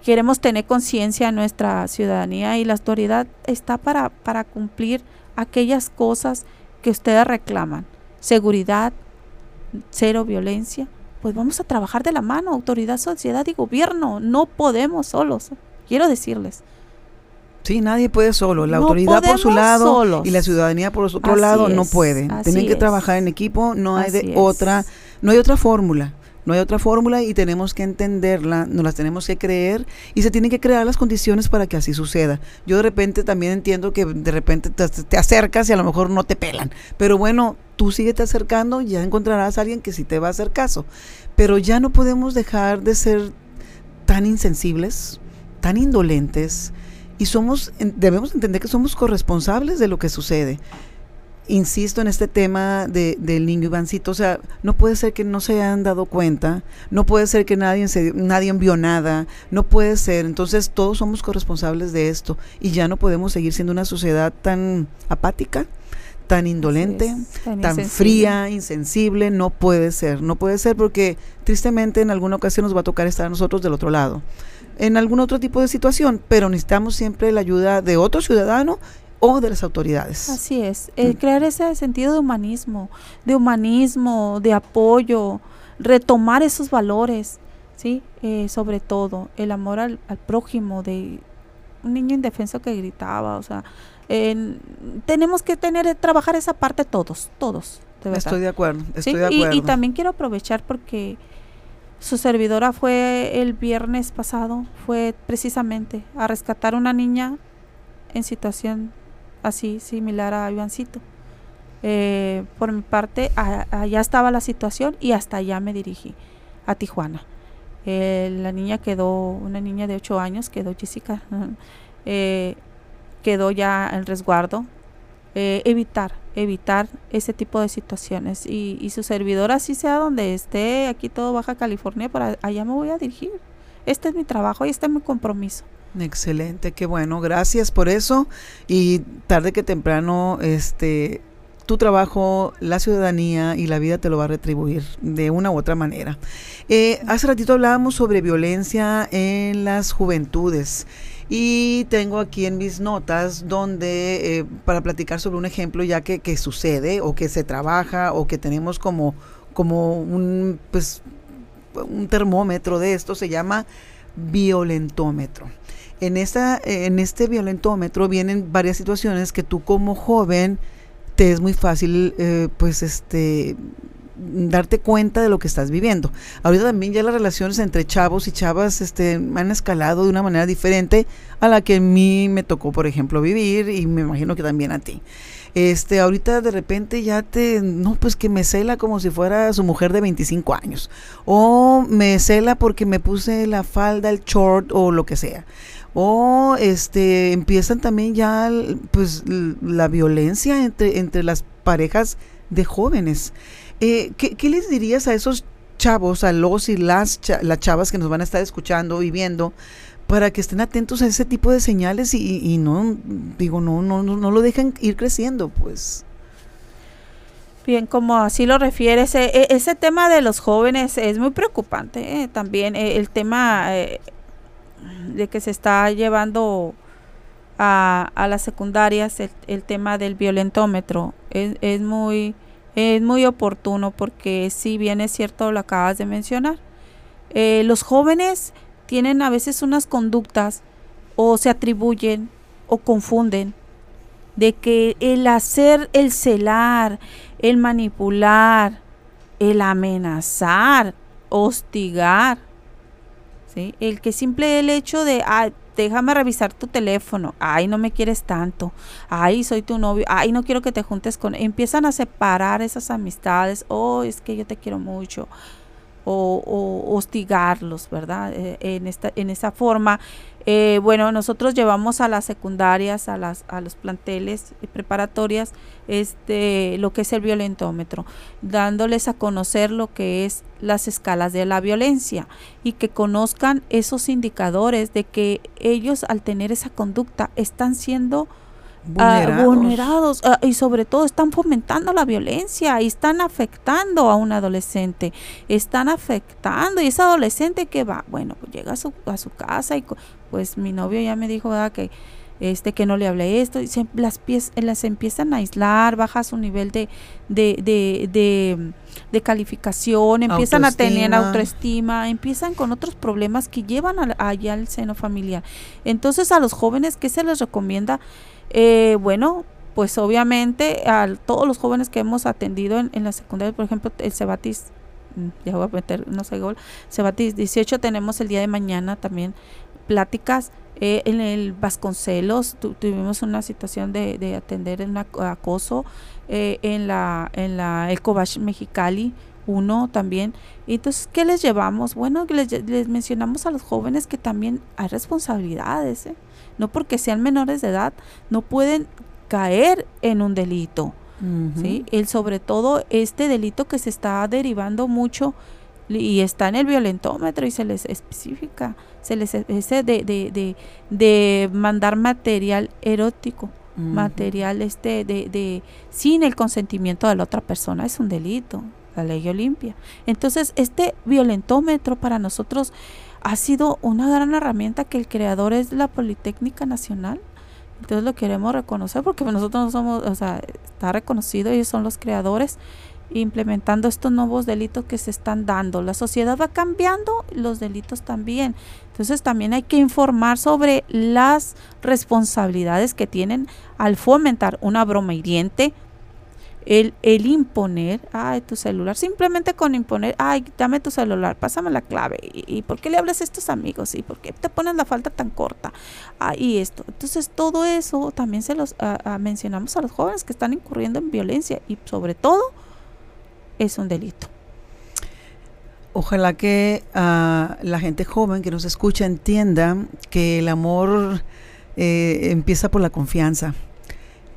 queremos tener conciencia en nuestra ciudadanía y la autoridad está para, para cumplir aquellas cosas que ustedes reclaman seguridad, cero violencia, pues vamos a trabajar de la mano, autoridad, sociedad y gobierno. No podemos solos, quiero decirles. Sí, nadie puede solo. La autoridad por su lado y la ciudadanía por otro lado no puede. Tienen que trabajar en equipo, no hay de otra, no hay otra fórmula. No hay otra fórmula y tenemos que entenderla, nos las tenemos que creer y se tienen que crear las condiciones para que así suceda. Yo de repente también entiendo que de repente te, acercas y a lo mejor no te pelan, pero bueno, tú síguete acercando, ya encontrarás a alguien que sí te va a hacer caso. Pero ya no podemos dejar de ser tan insensibles, tan indolentes y somos debemos entender que somos corresponsables de lo que sucede insisto en este tema de, del niño Ivancito, o sea, no puede ser que no se hayan dado cuenta, no puede ser que nadie, se, nadie vio nada, no puede ser, entonces todos somos corresponsables de esto y ya no podemos seguir siendo una sociedad tan apática, tan indolente, tan, fría, insensible, no puede ser, no puede ser porque tristemente en alguna ocasión nos va a tocar estar a nosotros del otro lado, en algún otro tipo de situación, pero necesitamos siempre la ayuda de otro ciudadano o de las autoridades. Así es, mm. crear ese sentido de humanismo, de humanismo, de apoyo, retomar esos valores, ¿sí? Eh, sobre todo el amor al, al prójimo, de un niño indefenso que gritaba, o sea, tenemos que tener, trabajar esa parte todos, todos. Estoy de acuerdo, estoy de acuerdo. Y, también quiero aprovechar porque su servidora fue el viernes pasado, fue precisamente a rescatar una niña en situación así similar a Ivancito. Eh, por mi parte, allá estaba la situación y hasta allá me dirigí, a Tijuana. Eh, la niña quedó, una niña de 8 años, quedó Jessica. Eh, quedó ya en resguardo. Eh, evitar, evitar ese tipo de situaciones. Y, y su servidor, así sea donde esté, aquí todo Baja California, para allá me voy a dirigir. Este es mi trabajo y este es mi compromiso. Excelente, qué bueno, gracias por eso. Y tarde que temprano, este, tu trabajo, la ciudadanía y la vida te lo va a retribuir de una u otra manera. Eh, hace ratito hablábamos sobre violencia en las juventudes. Y tengo aquí en mis notas donde, eh, para platicar sobre un ejemplo ya que, que, sucede o que se trabaja o que tenemos como, como un, pues, un termómetro de esto, se llama violentómetro. En, esta, en este violentómetro vienen varias situaciones que tú como joven te es muy fácil, eh, pues, este darte cuenta de lo que estás viviendo. Ahorita también ya las relaciones entre chavos y chavas este, han escalado de una manera diferente a la que a mí me tocó, por ejemplo, vivir y me imagino que también a ti. Este, ahorita de repente ya te, no, pues que me cela como si fuera su mujer de 25 años. O me cela porque me puse la falda, el short o lo que sea. O este, empiezan también ya, pues, la violencia entre, entre las parejas de jóvenes. Eh, ¿qué, les dirías a esos chavos, a los y las, las chavas que nos van a estar escuchando y viendo, para que estén atentos a ese tipo de señales y, no, digo, no, no, no, lo dejen ir creciendo, pues? Bien, como así lo refieres, e, e, ese tema de los jóvenes es muy preocupante. Eh, también eh, el tema de que se está llevando a, a las secundarias, el, tema del violentómetro, es, es muy es muy oportuno porque si bien es cierto lo acabas de mencionar. Eh, los jóvenes tienen a veces unas conductas o se atribuyen o confunden de que el hacer, el celar, el manipular, el amenazar, hostigar, ¿sí? el que simple el hecho de, déjame revisar tu teléfono, ay, no me quieres tanto, ay, soy tu novio, ay, no quiero que te juntes con, empiezan a separar esas amistades, oh, es que yo te quiero mucho, o, hostigarlos, ¿verdad? Eh, en, esta, en esa forma. Eh, bueno, nosotros llevamos a las secundarias, a, las, a los planteles preparatorias, este, lo que es el violentómetro, dándoles a conocer lo que es las escalas de la violencia y que conozcan esos indicadores de que ellos al tener esa conducta están siendo vulnerados, ah, y sobre todo están fomentando la violencia y están afectando a un adolescente, están afectando y ese adolescente que va, bueno, pues llega a su, a su casa y pues mi novio ya me dijo que este que no le hable esto y las pies las empiezan a aislar baja su nivel de de, de, de, calificación empiezan a tener autoestima. empiezan con otros problemas que llevan allá al seno familiar. Entonces a los jóvenes qué se les recomienda eh, bueno, pues obviamente a todos los jóvenes que hemos atendido en, la secundaria, por ejemplo, el Cebatis, mm, ya voy a meter, no sé, gol, Cebatis 18 tenemos el día de mañana también pláticas. Eh, en el Vasconcelos tuvimos una situación de, de atender un acoso eh, en la en la Ecobach Mexicali uno también. Entonces, ¿qué les llevamos? Bueno, les, les mencionamos a los jóvenes que también hay responsabilidades. ¿eh? No porque sean menores de edad, no pueden caer en un delito. ¿sí? El, sobre todo este delito que se está derivando mucho y está en el violentómetro y se les especifica, se les ese de, de, de, de mandar material erótico material este de, de sin el consentimiento de la otra persona es un delito la ley Olimpia entonces este violentómetro para nosotros ha sido una gran herramienta que el creador es la Politécnica Nacional entonces lo queremos reconocer porque nosotros no somos o sea está reconocido ellos son los creadores implementando estos nuevos delitos que se están dando. La sociedad va cambiando, los delitos también. Entonces también hay que informar sobre las responsabilidades que tienen al fomentar una broma hiriente, el, el imponer, ay, tu celular, simplemente con imponer, ay, dame tu celular, pásame la clave, y, por qué le hablas a estos amigos, y por qué te pones la falta tan corta, ah, y esto. Entonces todo eso también se los mencionamos a los jóvenes que están incurriendo en violencia y sobre todo es un delito. Ojalá que ah, la gente joven que nos escucha entienda que el amor eh, empieza por la confianza,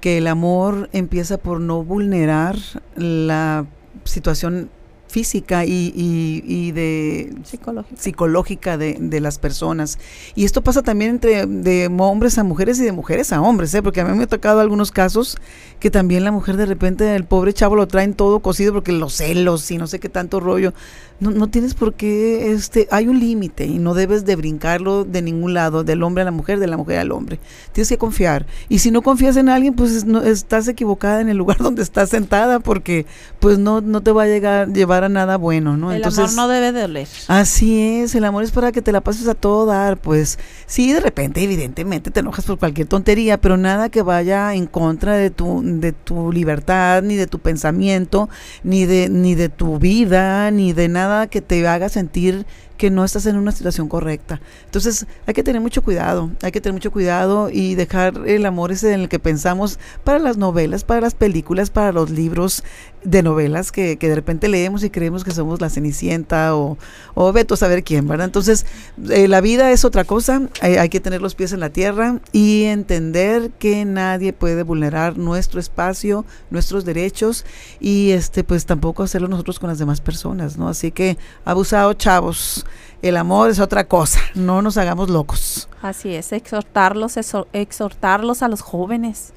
que el amor empieza por no vulnerar la situación física y, y, de psicológica, psicológica de, de, las personas. Y esto pasa también entre de hombres a mujeres y de mujeres a hombres, ¿eh? porque a mí me ha tocado algunos casos que también la mujer de repente, el pobre chavo lo traen todo cocido porque los celos y no sé qué tanto rollo no, no tienes por qué, este, hay un límite y no debes de brincarlo de ningún lado, del hombre a la mujer, de la mujer al hombre. Tienes que confiar. Y si no confías en alguien, pues no, estás equivocada en el lugar donde estás sentada porque pues no, no te va a llegar, llevar nada bueno, ¿no? El amor no debe de doler. Así es, el amor es para que te la pases a todo dar, pues sí, de repente, evidentemente, te enojas por cualquier tontería, pero nada que vaya en contra de tu, de tu libertad, ni de tu pensamiento, ni de, ni de tu vida, ni de nada que te haga sentir que no estás en una situación correcta. Entonces hay que tener mucho cuidado, hay que tener mucho cuidado y dejar el amor ese en el que pensamos para las novelas, para las películas, para los libros de novelas que, de repente leemos y creemos que somos la Cenicienta o, o Beto saber quién, ¿verdad? Entonces eh, la vida es otra cosa, hay, hay que tener los pies en la tierra y entender que nadie puede vulnerar nuestro espacio, nuestros derechos y este pues tampoco hacerlo nosotros con las demás personas, ¿no? Así que abusado chavos el amor es otra cosa, no nos hagamos locos. Así es, exhortarlos, exhortarlos a los jóvenes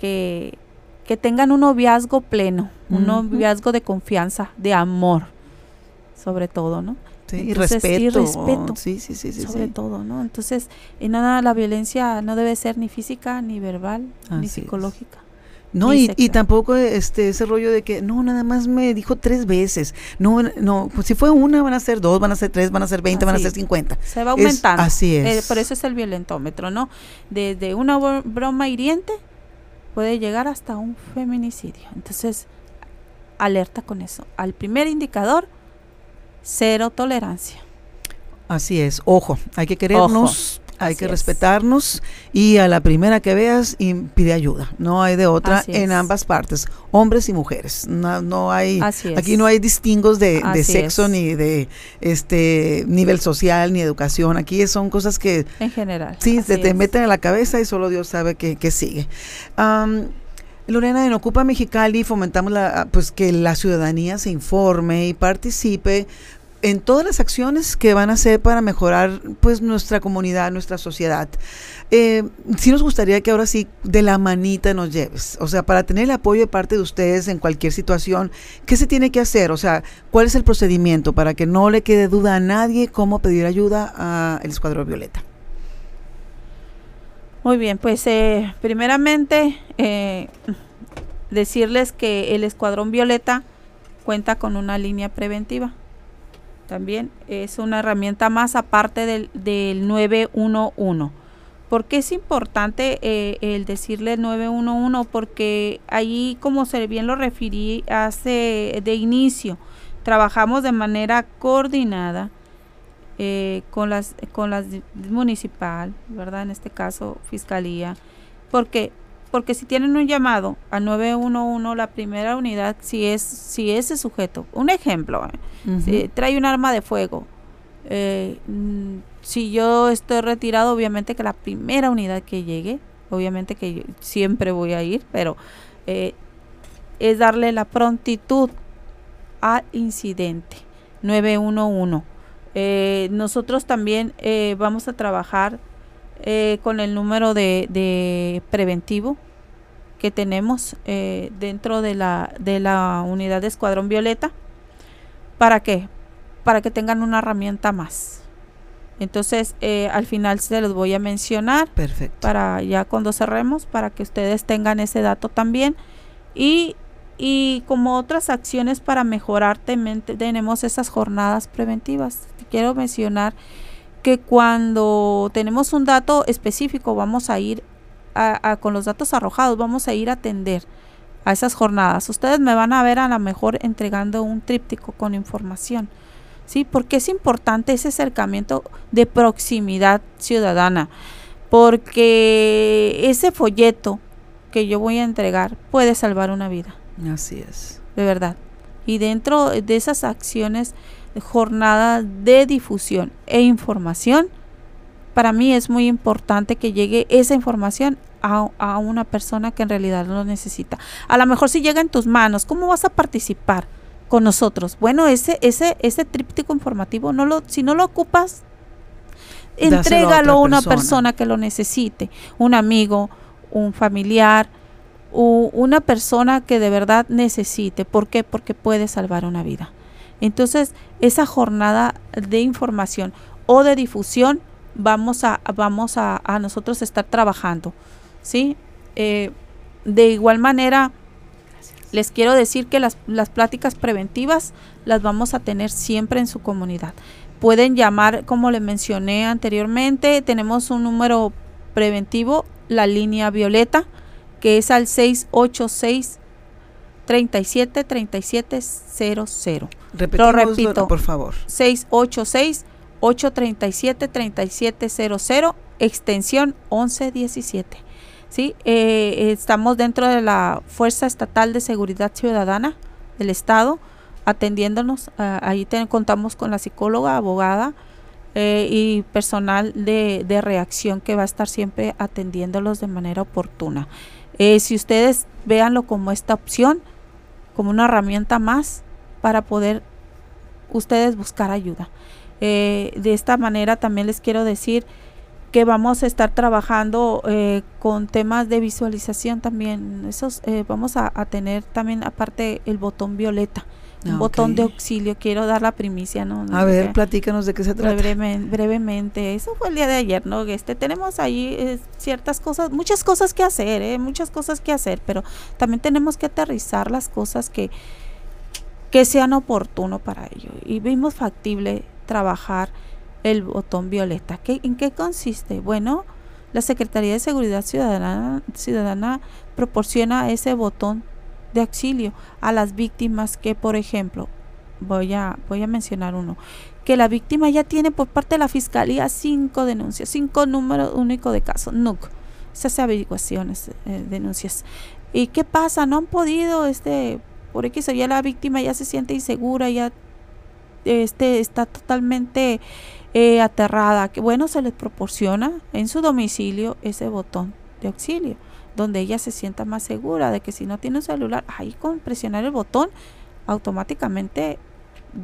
que, que tengan un noviazgo pleno, un noviazgo de confianza, de amor, sobre todo, ¿no? Sí, y respeto. Y respeto. Sí, sí, sí, sobre todo, ¿no? Entonces, y nada, la violencia no debe ser ni física, ni verbal, ni psicológica. No, y, y, tampoco este ese rollo de que no, nada más me dijo tres veces. No, no, pues si fue una, van a ser dos, van a ser tres, van a ser veinte, van a ser cincuenta. Se va aumentando. así es. Eh, por eso es el violentómetro, ¿no? Desde una broma hiriente puede llegar hasta un feminicidio. Entonces, alerta con eso. Al primer indicador, cero tolerancia. Así es. Ojo, hay que querernos. Hay que respetarnos y a la primera que veas y pide ayuda. No hay de otra en ambas partes, hombres y mujeres. No, no hay aquí no hay distingos de, sexo ni de este nivel social ni educación. Aquí son cosas que en general sí se te meten a la cabeza y solo Dios sabe que, sigue. Lorena, en Ocupa Mexicali fomentamos la, pues que la ciudadanía se informe y participe en todas las acciones que van a hacer para mejorar pues nuestra comunidad, nuestra sociedad. Eh, sí nos gustaría que ahora sí de la manita nos lleves, o sea, para tener el apoyo de parte de ustedes en cualquier situación, ¿qué se tiene que hacer? O sea, ¿cuál es el procedimiento para que no le quede duda a nadie cómo pedir ayuda al Escuadrón Violeta? Muy bien, pues eh, primeramente eh, decirles que el Escuadrón Violeta cuenta con una línea preventiva también es una herramienta más aparte del, del 911. ¿Por qué es importante eh, el decirle 911? Porque ahí, como se bien lo referí hace de inicio, trabajamos de manera coordinada eh, con las con las municipal, ¿verdad? En este caso, fiscalía. porque porque si tienen un llamado a 911, la primera unidad, si es si ese sujeto, un ejemplo, ¿eh? si trae un arma de fuego, eh, mm, si yo estoy retirado, obviamente que la primera unidad que llegue, obviamente que siempre voy a ir, pero eh, es darle la prontitud al incidente 911. nosotros también vamos a trabajar con el número de, de preventivo que tenemos eh, dentro de la, de la unidad de Escuadrón Violeta. ¿Para qué? Para que tengan una herramienta más. Entonces, eh, al final se los voy a mencionar. Perfecto. Para ya cuando cerremos, para que ustedes tengan ese dato también. Y, y como otras acciones para mejorar, tenemos esas jornadas preventivas. Quiero mencionar que cuando tenemos un dato específico, vamos a ir a, con los datos arrojados, vamos a ir a atender a esas jornadas. Ustedes me van a ver a lo mejor entregando un tríptico con información. ¿sí? Porque es importante ese acercamiento de proximidad ciudadana, porque ese folleto que yo voy a entregar puede salvar una vida. Así es. De verdad. Y dentro de esas acciones, jornadas de difusión e información, para mí es muy importante que llegue esa información a, a, una persona que en realidad lo necesita. A lo mejor si llega en tus manos, ¿cómo vas a participar? con nosotros. Bueno, ese, ese, ese tríptico informativo, no lo, si no lo ocupas, entrégalo a, una persona. que lo necesite, un amigo, un familiar, o una persona que de verdad necesite. ¿Por qué? Porque puede salvar una vida. Entonces, esa jornada de información o de difusión vamos a, vamos a, a nosotros estar trabajando. ¿sí? Eh, de igual manera, les quiero decir que las, las pláticas preventivas las vamos a tener siempre en su comunidad. Pueden llamar, como le mencioné anteriormente, tenemos un número preventivo, la línea violeta, que es al 686 37 37 00. Lo repito, por favor. 686 837 3700, extensión 1117. ¿sí? Eh, estamos dentro de la Fuerza Estatal de Seguridad Ciudadana del Estado atendiéndonos. Ah, ahí contamos con la psicóloga, abogada eh, y personal de, de, reacción que va a estar siempre atendiéndolos de manera oportuna. Eh, si ustedes véanlo como esta opción, como una herramienta más para poder ustedes buscar ayuda. de esta manera también les quiero decir que vamos a estar trabajando eh, con temas de visualización también. Esos eh, vamos a, tener también aparte el botón violeta, un ah, botón de auxilio. Quiero dar la primicia, ¿no? A ver, platícanos de qué se trata. Brevemente, brevemente, eso fue el día de ayer, ¿no? Este tenemos ahí eh, ciertas cosas, muchas cosas que hacer, ¿eh? muchas cosas que hacer, pero también tenemos que aterrizar las cosas que que sean oportuno para ello y vimos factible trabajar el botón violeta. ¿Qué, ¿En qué consiste? Bueno, la Secretaría de Seguridad Ciudadana, Ciudadana proporciona ese botón de auxilio a las víctimas que, por ejemplo, voy a, voy a mencionar uno, que la víctima ya tiene por parte de la fiscalía cinco denuncias, cinco números únicos de casos, NUC, esas averiguaciones, eh, denuncias. ¿Y qué pasa? No han podido, este, por X ya la víctima ya se siente insegura, ya este, está totalmente eh, aterrada, que bueno, se les proporciona en su domicilio ese botón de auxilio, donde ella se sienta más segura de que si no tiene un celular, ahí con presionar el botón, automáticamente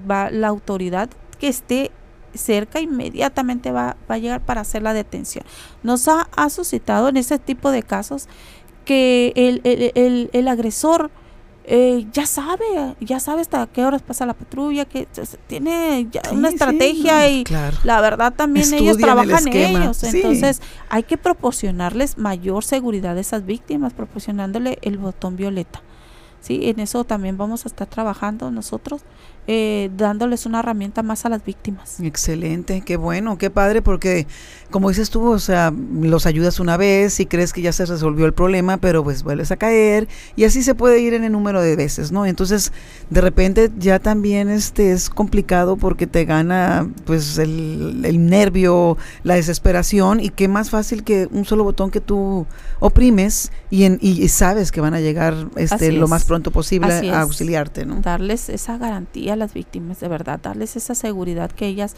va la autoridad que esté cerca inmediatamente va, va a llegar para hacer la detención. Nos ha, suscitado en ese tipo de casos que el, el, el, el agresor eh, ya sabe, ya sabe hasta qué horas pasa la patrulla, que tiene una estrategia y la verdad también ellos trabajan en ellos. Entonces hay que proporcionarles mayor seguridad a esas víctimas, proporcionándole el botón violeta. Sí, en eso también vamos a estar trabajando nosotros eh, dándoles una herramienta más a las víctimas. Excelente, qué bueno, qué padre, porque como dices tú, o sea, los ayudas una vez y crees que ya se resolvió el problema, pero pues vuelves a caer y así se puede ir en el número de veces, ¿no? Entonces, de repente ya también este es complicado porque te gana pues el, el nervio, la desesperación y qué más fácil que un solo botón que tú oprimes y, en, y, sabes que van a llegar este lo más pronto posible a auxiliarte, ¿no? Darles esa garantía las víctimas, de verdad, darles esa seguridad que ellas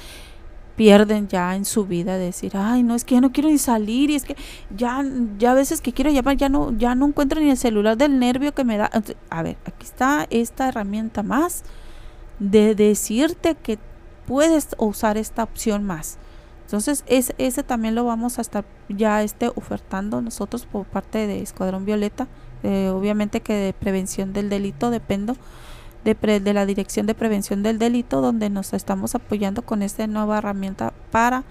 pierden ya en su vida decir, ay, no, es que ya no quiero ni salir y es que ya, ya a veces que quiero llamar ya no, ya no encuentro ni el celular del nervio que me da. a ver, aquí está esta herramienta más de decirte que puedes usar esta opción más. Entonces, ese, ese también lo vamos a estar ya este ofertando nosotros por parte de Escuadrón Violeta Eh, obviamente que de prevención del delito dependo de, de la Dirección de Prevención del Delito, donde nos estamos apoyando con esta nueva herramienta para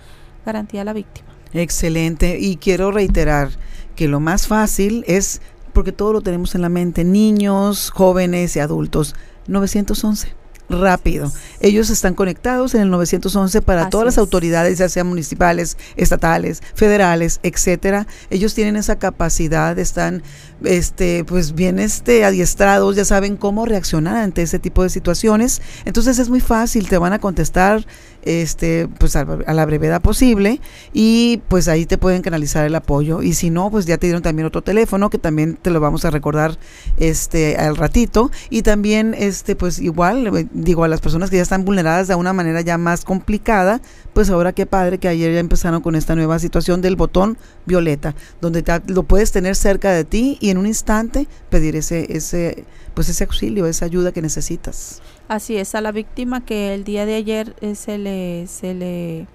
garantía a la víctima. Excelente. Y quiero reiterar que lo más fácil es, porque todo lo tenemos en la mente, niños, jóvenes y adultos, 911 rápido. Ellos están conectados en el 911 para todas las autoridades, ya sean municipales, estatales, federales, etcétera. Ellos tienen esa capacidad, están este pues bien este adiestrados, ya saben cómo reaccionar ante ese tipo de situaciones. Entonces es muy fácil, te van a contestar este pues a, la brevedad posible y pues ahí te pueden canalizar el apoyo y si no pues ya te dieron también otro teléfono que también te lo vamos a recordar este al ratito y también este pues igual digo a las personas que ya están vulneradas de una manera ya más complicada pues ahora qué padre que ayer ya empezaron con esta nueva situación del botón violeta donde lo puedes tener cerca de ti y en un instante pedir ese ese pues ese auxilio esa ayuda que necesitas Así es, a la víctima que el día de ayer eh, se le se le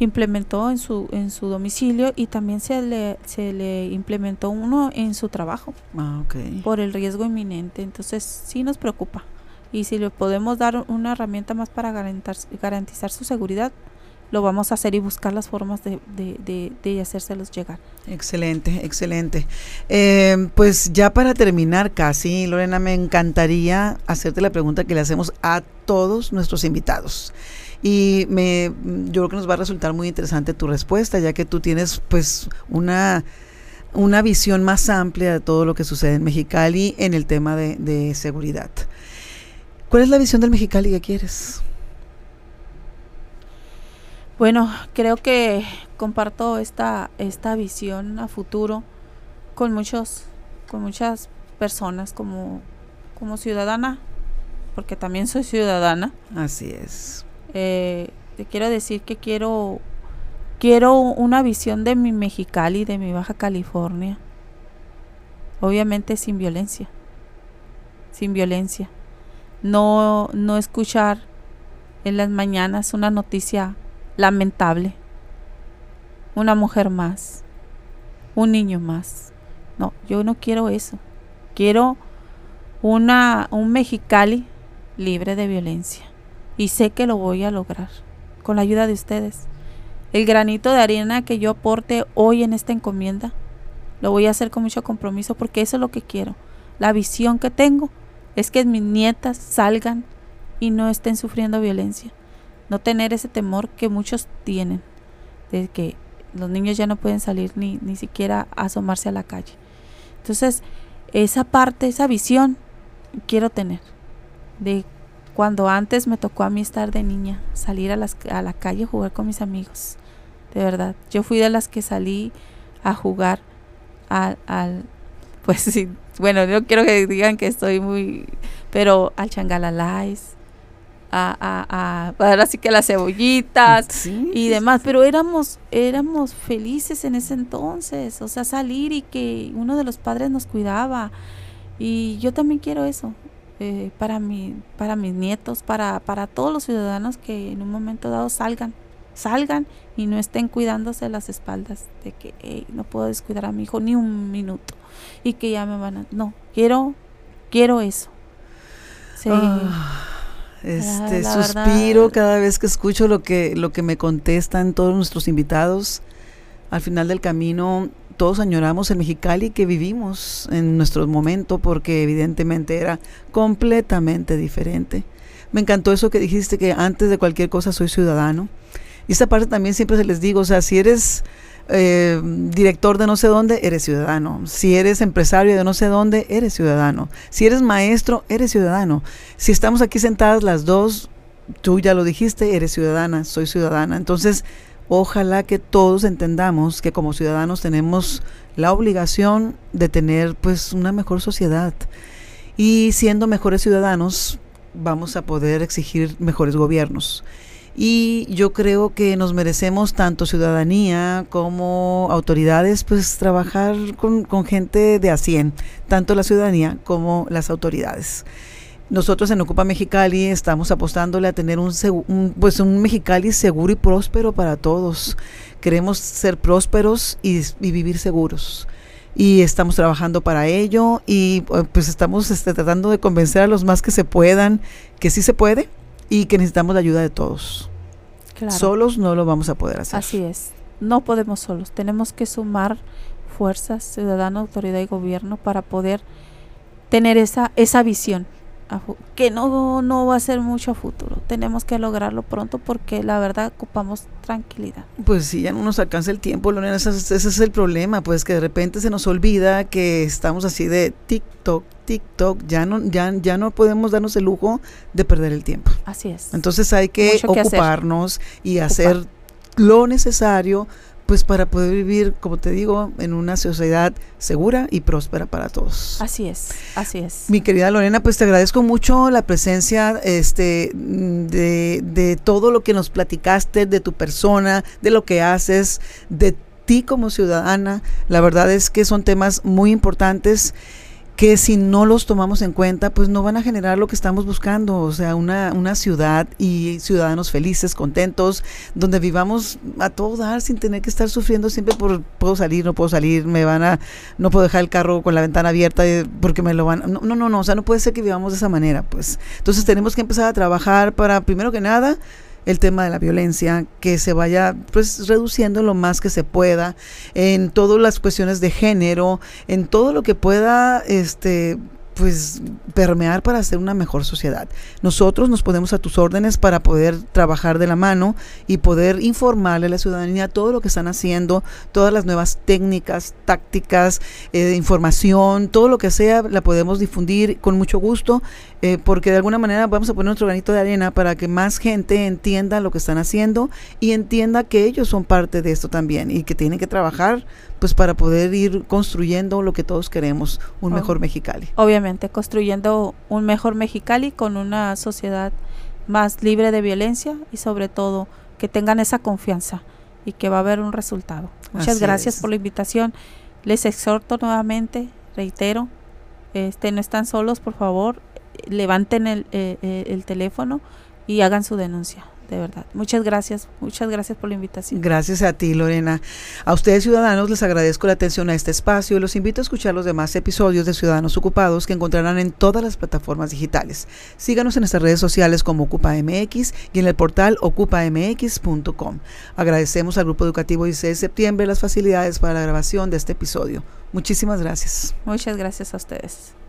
implementó en su en su domicilio y también se le se le implementó uno en su trabajo. Ah, por el riesgo inminente, entonces sí nos preocupa. Y si le podemos dar una herramienta más para garantizar, su seguridad, lo vamos a hacer y buscar las formas de, de, de, hacérselos llegar. Excelente, excelente. Eh, pues ya para terminar casi, Lorena, me encantaría hacerte la pregunta que le hacemos a todos nuestros invitados. Y me, yo creo que nos va a resultar muy interesante tu respuesta, ya que tú tienes pues una, una visión más amplia de todo lo que sucede en Mexicali en el tema de, de seguridad. ¿Cuál es la visión del Mexicali que quieres? Bueno, creo que comparto esta, esta visión a futuro con muchos, con muchas personas como, como ciudadana, porque también soy ciudadana. Así es. Eh, te quiero decir que quiero, quiero una visión de mi Mexicali, de mi Baja California. Obviamente sin violencia. Sin violencia. No, no escuchar en las mañanas una noticia lamentable. Una mujer más. Un niño más. No, yo no quiero eso. Quiero una, un Mexicali libre de violencia. Y sé que lo voy a lograr con la ayuda de ustedes. El granito de arena que yo aporte hoy en esta encomienda, lo voy a hacer con mucho compromiso porque eso es lo que quiero. La visión que tengo es que mis nietas salgan y no estén sufriendo violencia no tener ese temor que muchos tienen, de que los niños ya no pueden salir ni, ni siquiera asomarse a la calle. Entonces, esa parte, esa visión, quiero tener, de cuando antes me tocó a mí estar de niña, salir a, las, a la calle a jugar con mis amigos, de verdad. Yo fui de las que salí a jugar al, al pues sí, bueno, no quiero que digan que estoy muy, pero al changalalais, a, a, a ahora sí que las cebollitas y demás, pero éramos, éramos felices en ese entonces, o sea, salir y que uno de los padres nos cuidaba. Y yo también quiero eso, eh, para, mi, para mis nietos, para, para todos los ciudadanos que en un momento dado salgan, salgan y no estén cuidándose las espaldas de que no puedo descuidar a mi hijo ni un minuto y que ya me van a... No, quiero, quiero eso. Sí. Ah. Este suspiro cada vez que escucho lo que lo que me contestan todos nuestros invitados. Al final del camino todos añoramos el Mexicali que vivimos en nuestro momento porque evidentemente era completamente diferente. Me encantó eso que dijiste que antes de cualquier cosa soy ciudadano. Y esta parte también siempre se les digo, o sea, si eres eh, director de no sé dónde, eres ciudadano. Si eres empresario de no sé dónde, eres ciudadano. Si eres maestro, eres ciudadano. Si estamos aquí sentadas las dos, tú ya lo dijiste, eres ciudadana, soy ciudadana. Entonces, ojalá que todos entendamos que como ciudadanos tenemos la obligación de tener pues una mejor sociedad. Y siendo mejores ciudadanos, vamos a poder exigir mejores gobiernos y yo creo que nos merecemos tanto ciudadanía como autoridades, pues trabajar con, gente de a 100, tanto la ciudadanía como las autoridades. Nosotros en Ocupa Mexicali estamos apostándole a tener un, pues un Mexicali seguro y próspero para todos. Queremos ser prósperos y, vivir seguros. y estamos trabajando para ello y eh, pues estamos este, tratando de convencer a los más que se puedan que sí se puede y que necesitamos la ayuda de todos. Solos no lo vamos a poder hacer. Así es, no podemos solos, tenemos que sumar fuerzas, ciudadano, autoridad y gobierno para poder tener esa, esa visión que no, no va a ser mucho a futuro. Tenemos que lograrlo pronto porque la verdad ocupamos tranquilidad. Pues sí, ya no nos alcanza el tiempo, Lorena, ese, es el problema, pues que de repente se nos olvida que estamos así de TikTok, TikTok, ya no, ya, ya no podemos darnos el lujo de perder el tiempo. Así es. Entonces hay que ocuparnos y hacer lo necesario pues para poder vivir, como te digo, en una sociedad segura y próspera para todos. Así es, así es. Mi querida Lorena, pues te agradezco mucho la presencia este, de, de todo lo que nos platicaste, de tu persona, de lo que haces, de ti como ciudadana. La verdad es que son temas muy importantes que si no los tomamos en cuenta, pues no van a generar lo que estamos buscando, o sea, una, una ciudad y ciudadanos felices, contentos, donde vivamos a todo dar sin tener que estar sufriendo siempre por puedo salir, no puedo salir, me van a, no puedo dejar el carro con la ventana abierta eh, porque me lo van, no, no, no, no o sea, no puede ser que vivamos de esa manera, pues. Entonces tenemos que empezar a trabajar para, primero que nada, el tema de la violencia, que se vaya pues reduciendo lo más que se pueda en todas las cuestiones de género, en todo lo que pueda este pues permear para hacer una mejor sociedad. Nosotros nos ponemos a tus órdenes para poder trabajar de la mano y poder informarle a la ciudadanía todo lo que están haciendo, todas las nuevas técnicas, tácticas, eh, información, todo lo que sea, la podemos difundir con mucho gusto, eh, porque de alguna manera vamos a poner nuestro granito de arena para que más gente entienda lo que están haciendo y entienda que ellos son parte de esto también y que tienen que trabajar pues para poder ir construyendo lo que todos queremos, un mejor Mexicali. Obviamente, construyendo un mejor Mexicali con una sociedad más libre de violencia y sobre todo que tengan esa confianza y que va a haber un resultado. Muchas gracias por la invitación. Les exhorto nuevamente, reitero, este, no están solos, por favor, levanten el, eh, eh, el teléfono y hagan su denuncia de verdad. Muchas gracias, muchas gracias por la invitación. Gracias a ti, Lorena. A ustedes, ciudadanos, les agradezco la atención a este espacio y los invito a escuchar los demás episodios de Ciudadanos Ocupados que encontrarán en todas las plataformas digitales. Síganos en nuestras redes sociales como OcupaMX y en el portal ocupamx.com. Agradecemos al Grupo Educativo 16 de septiembre las facilidades para la grabación de este episodio. Muchísimas gracias. Muchas gracias a ustedes.